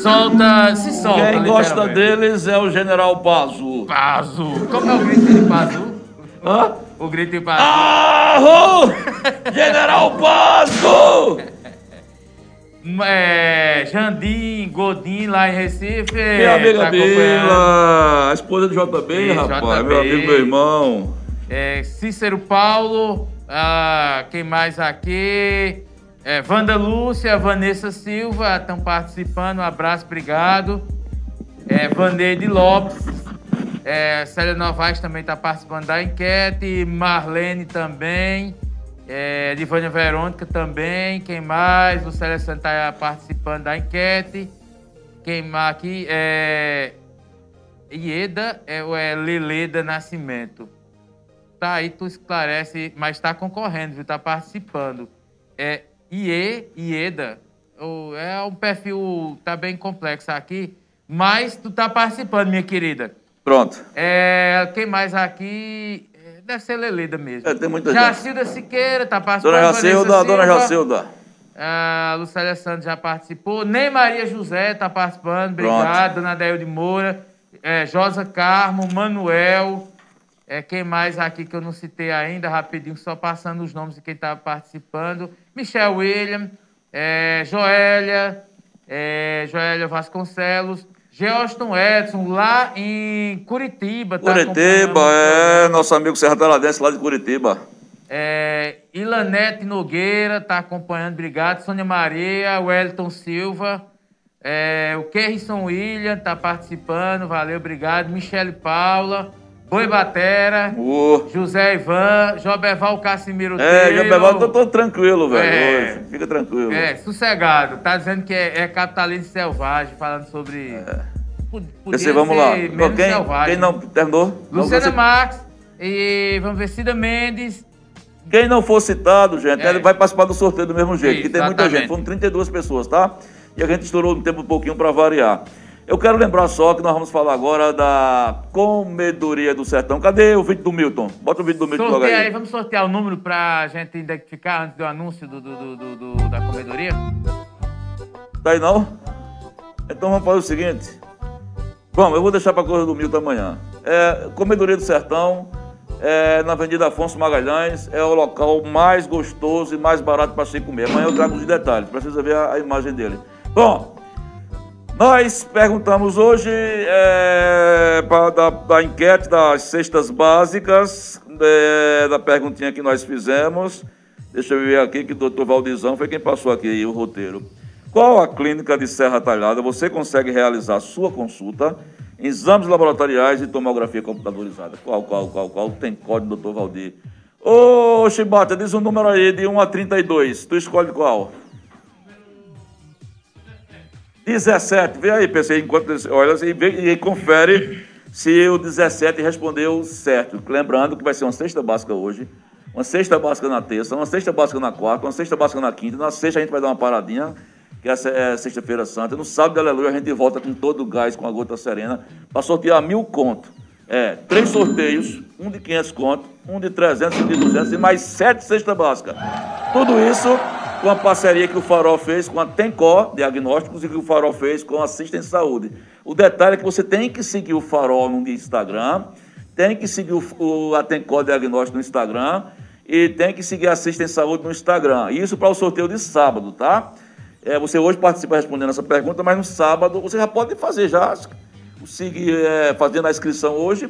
solta, se solta. Quem gosta deles é o General Pazu. Pazu. Como é o grito de Pazu? Hã? O grito Pazu. Ah! General Pazu! (laughs) É, Jandim, Godin, lá em Recife. Minha amiga tá Bila, a esposa do JB, e, rapaz, JB. meu amigo, meu irmão. É, Cícero Paulo, ah, quem mais aqui? É, Wanda Lúcia, Vanessa Silva estão participando, um abraço, obrigado. É, Vaneide Lopes, é, Célia Novaes também está participando da enquete, Marlene também. É, Livânia Verônica também. Quem mais? O Celestino está participando da enquete. Quem mais aqui? É, Ieda é, é Leleda Nascimento. Tá aí, tu esclarece, mas está concorrendo, viu? Está participando. É Ie, Ieda. É um perfil, tá bem complexo aqui, mas tu tá participando, minha querida. Pronto. É, quem mais aqui? deve ser Lelida mesmo. É, tem muita Jacilda gente. Siqueira tá participando. Dona Jacilda, Dona Jacilda. A Lucélia Santos já participou. Nem Maria José tá participando. Obrigado. Pronto. Dona Deil de Moura. É, Josa Carmo, Manuel. É, quem mais aqui que eu não citei ainda, rapidinho, só passando os nomes de quem estava participando. Michel William, é, Joélia, é, Joélia Vasconcelos, Geoston Edson, lá em Curitiba. Tá Curitiba, é, nosso amigo Serra Taladense lá de Curitiba. É, Ilanete Nogueira está acompanhando, obrigado. Sônia Maria, Wellington Silva, é, o Kerrison William está participando, valeu, obrigado. Michele Paula, Boi Batera, uh. José Ivan, Jobeval Cassimiro É. Jobeval, tô, tô tranquilo, velho, é. Fica tranquilo. É, sossegado. Tá dizendo que é, é capitalismo selvagem, falando sobre... É. Podia vamos lá. Quem, selvagem. quem não terminou? Luciana não, Marques e vamos ver, Cida Mendes. Quem não for citado, gente, é. ele vai participar do sorteio do mesmo jeito, Isso, que tem exatamente. muita gente. Foram 32 pessoas, tá? E a gente estourou um tempo um pouquinho para variar. Eu quero lembrar só que nós vamos falar agora da Comedoria do Sertão. Cadê o vídeo do Milton? Bota o vídeo do Milton logo aí. aí. Vamos sortear o número para a gente identificar antes do anúncio do, do, do, da Comedoria? Tá aí não? Então vamos fazer o seguinte. Vamos, eu vou deixar para coisa do Milton amanhã. É, Comedoria do Sertão, é, na Avenida Afonso Magalhães, é o local mais gostoso e mais barato para se comer. Amanhã eu trago os detalhes, precisa ver a, a imagem dele. Bom, nós perguntamos hoje é, da, da, enquete das cestas básicas, é, da perguntinha que nós fizemos. Deixa eu ver aqui que o doutor Valdizão foi quem passou aqui o roteiro. Qual a clínica de Serra Talhada você consegue realizar sua consulta, exames laboratoriais e tomografia computadorizada? Qual, qual, qual, qual? Tem código, doutor Valdir? Ô, Chibata, diz um número aí de 1 a 32. Tu escolhe qual? 17. Vê aí, PC, enquanto olha e, vê, e confere se o 17 respondeu certo. Lembrando que vai ser uma sexta básica hoje, uma sexta básica na terça, uma sexta básica na quarta, uma sexta básica na quinta. Na sexta a gente vai dar uma paradinha, que é, é sexta-feira santa. No sábado, aleluia, a gente volta com todo o gás, com a gota serena, para sortear mil contos. É, três sorteios, um de 500 conto, um de 300, um de 200 e mais sete cestas básicas. Tudo isso com a parceria que o Farol fez com a Tencó Diagnósticos e que o Farol fez com a Assistência Saúde. O detalhe é que você tem que seguir o Farol no Instagram, tem que seguir o, o a Diagnóstico no Instagram e tem que seguir a Assistência Saúde no Instagram. Isso para o sorteio de sábado, tá? É, você hoje participa respondendo essa pergunta, mas no sábado você já pode fazer já seguir é, fazendo a inscrição hoje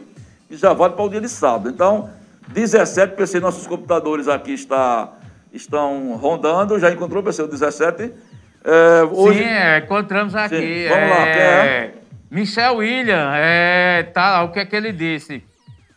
e já vale para o dia de sábado. Então, 17 PC, nossos computadores aqui está, estão rondando. Já encontrou, o 17? É, hoje... Sim, é, encontramos aqui. Sim. Vamos lá, é? Michel William, é, tá, o que é que ele disse?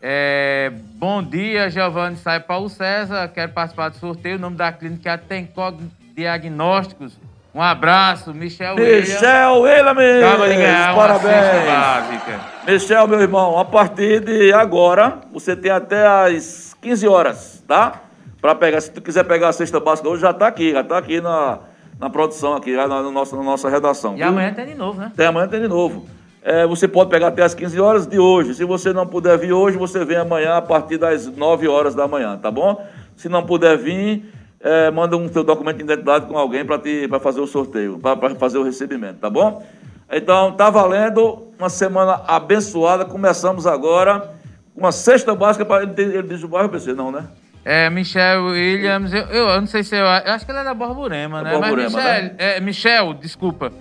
É, bom dia, Giovanni Sai Paulo César, quero participar do sorteio. O nome da clínica é Tencog Diagnósticos. Um abraço, Michel Michel William. Acaba de ganhar Parabéns. Michel, meu irmão, a partir de agora, você tem até as 15 horas, tá? Para pegar, se tu quiser pegar a cesta básica hoje, já está aqui, já está aqui na, na produção, aqui, na, na, nossa, na nossa redação. E viu? amanhã tem de novo, né? Tem amanhã tem de novo. É, você pode pegar até as 15 horas de hoje. Se você não puder vir hoje, você vem amanhã a partir das 9 horas da manhã, tá bom? Se não puder vir, é, manda um seu documento de identidade com alguém para fazer o sorteio, para fazer o recebimento, tá bom? Então, tá valendo uma semana abençoada. Começamos agora uma cesta básica para ele, ele diz o bairro PC, não, né? É, Michel Williams, eu, eu, não sei se eu, eu acho que ele é da Borborema, né? Borborema, Mas Michel, né? É, Michel, desculpa.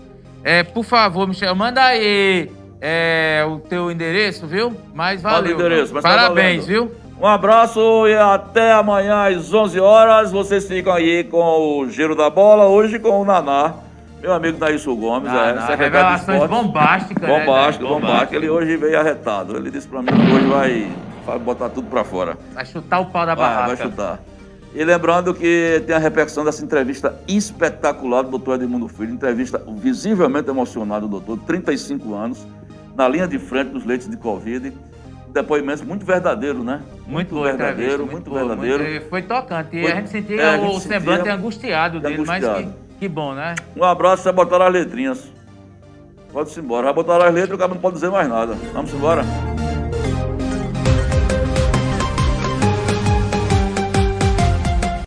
É, por favor, Michel, manda aí é, o teu endereço, viu? Mas valeu. Manda o endereço, mas tá Parabéns, tá viu? Um abraço e até amanhã às 11 horas. Vocês ficam aí com o Giro da Bola, hoje com o Naná. Meu amigo Naílson Gomes, Naná, é, revelações bombásticas, né, bombástico, né? bombástico. Ele hoje veio arretado. Ele disse pra mim que hoje vai, vai botar tudo pra fora. Vai chutar o pau da barraca. Vai, chutar. E lembrando que tem a repercussão dessa entrevista espetacular do doutor Edmundo Filho, entrevista visivelmente emocionada do doutor, 35 anos, na linha de frente dos leitos de Covid depoimento muito verdadeiro, né? Muito, muito verdadeiro, muito, muito verdadeiro. Muito, foi tocante. E a gente sentia é, o semblante angustiado dele, angustiado. mas que, que, bom, né? Um abraço, você botaram as letrinhas. Pode-se embora. Vai botar as letras, o cara não pode dizer mais nada. Vamos embora.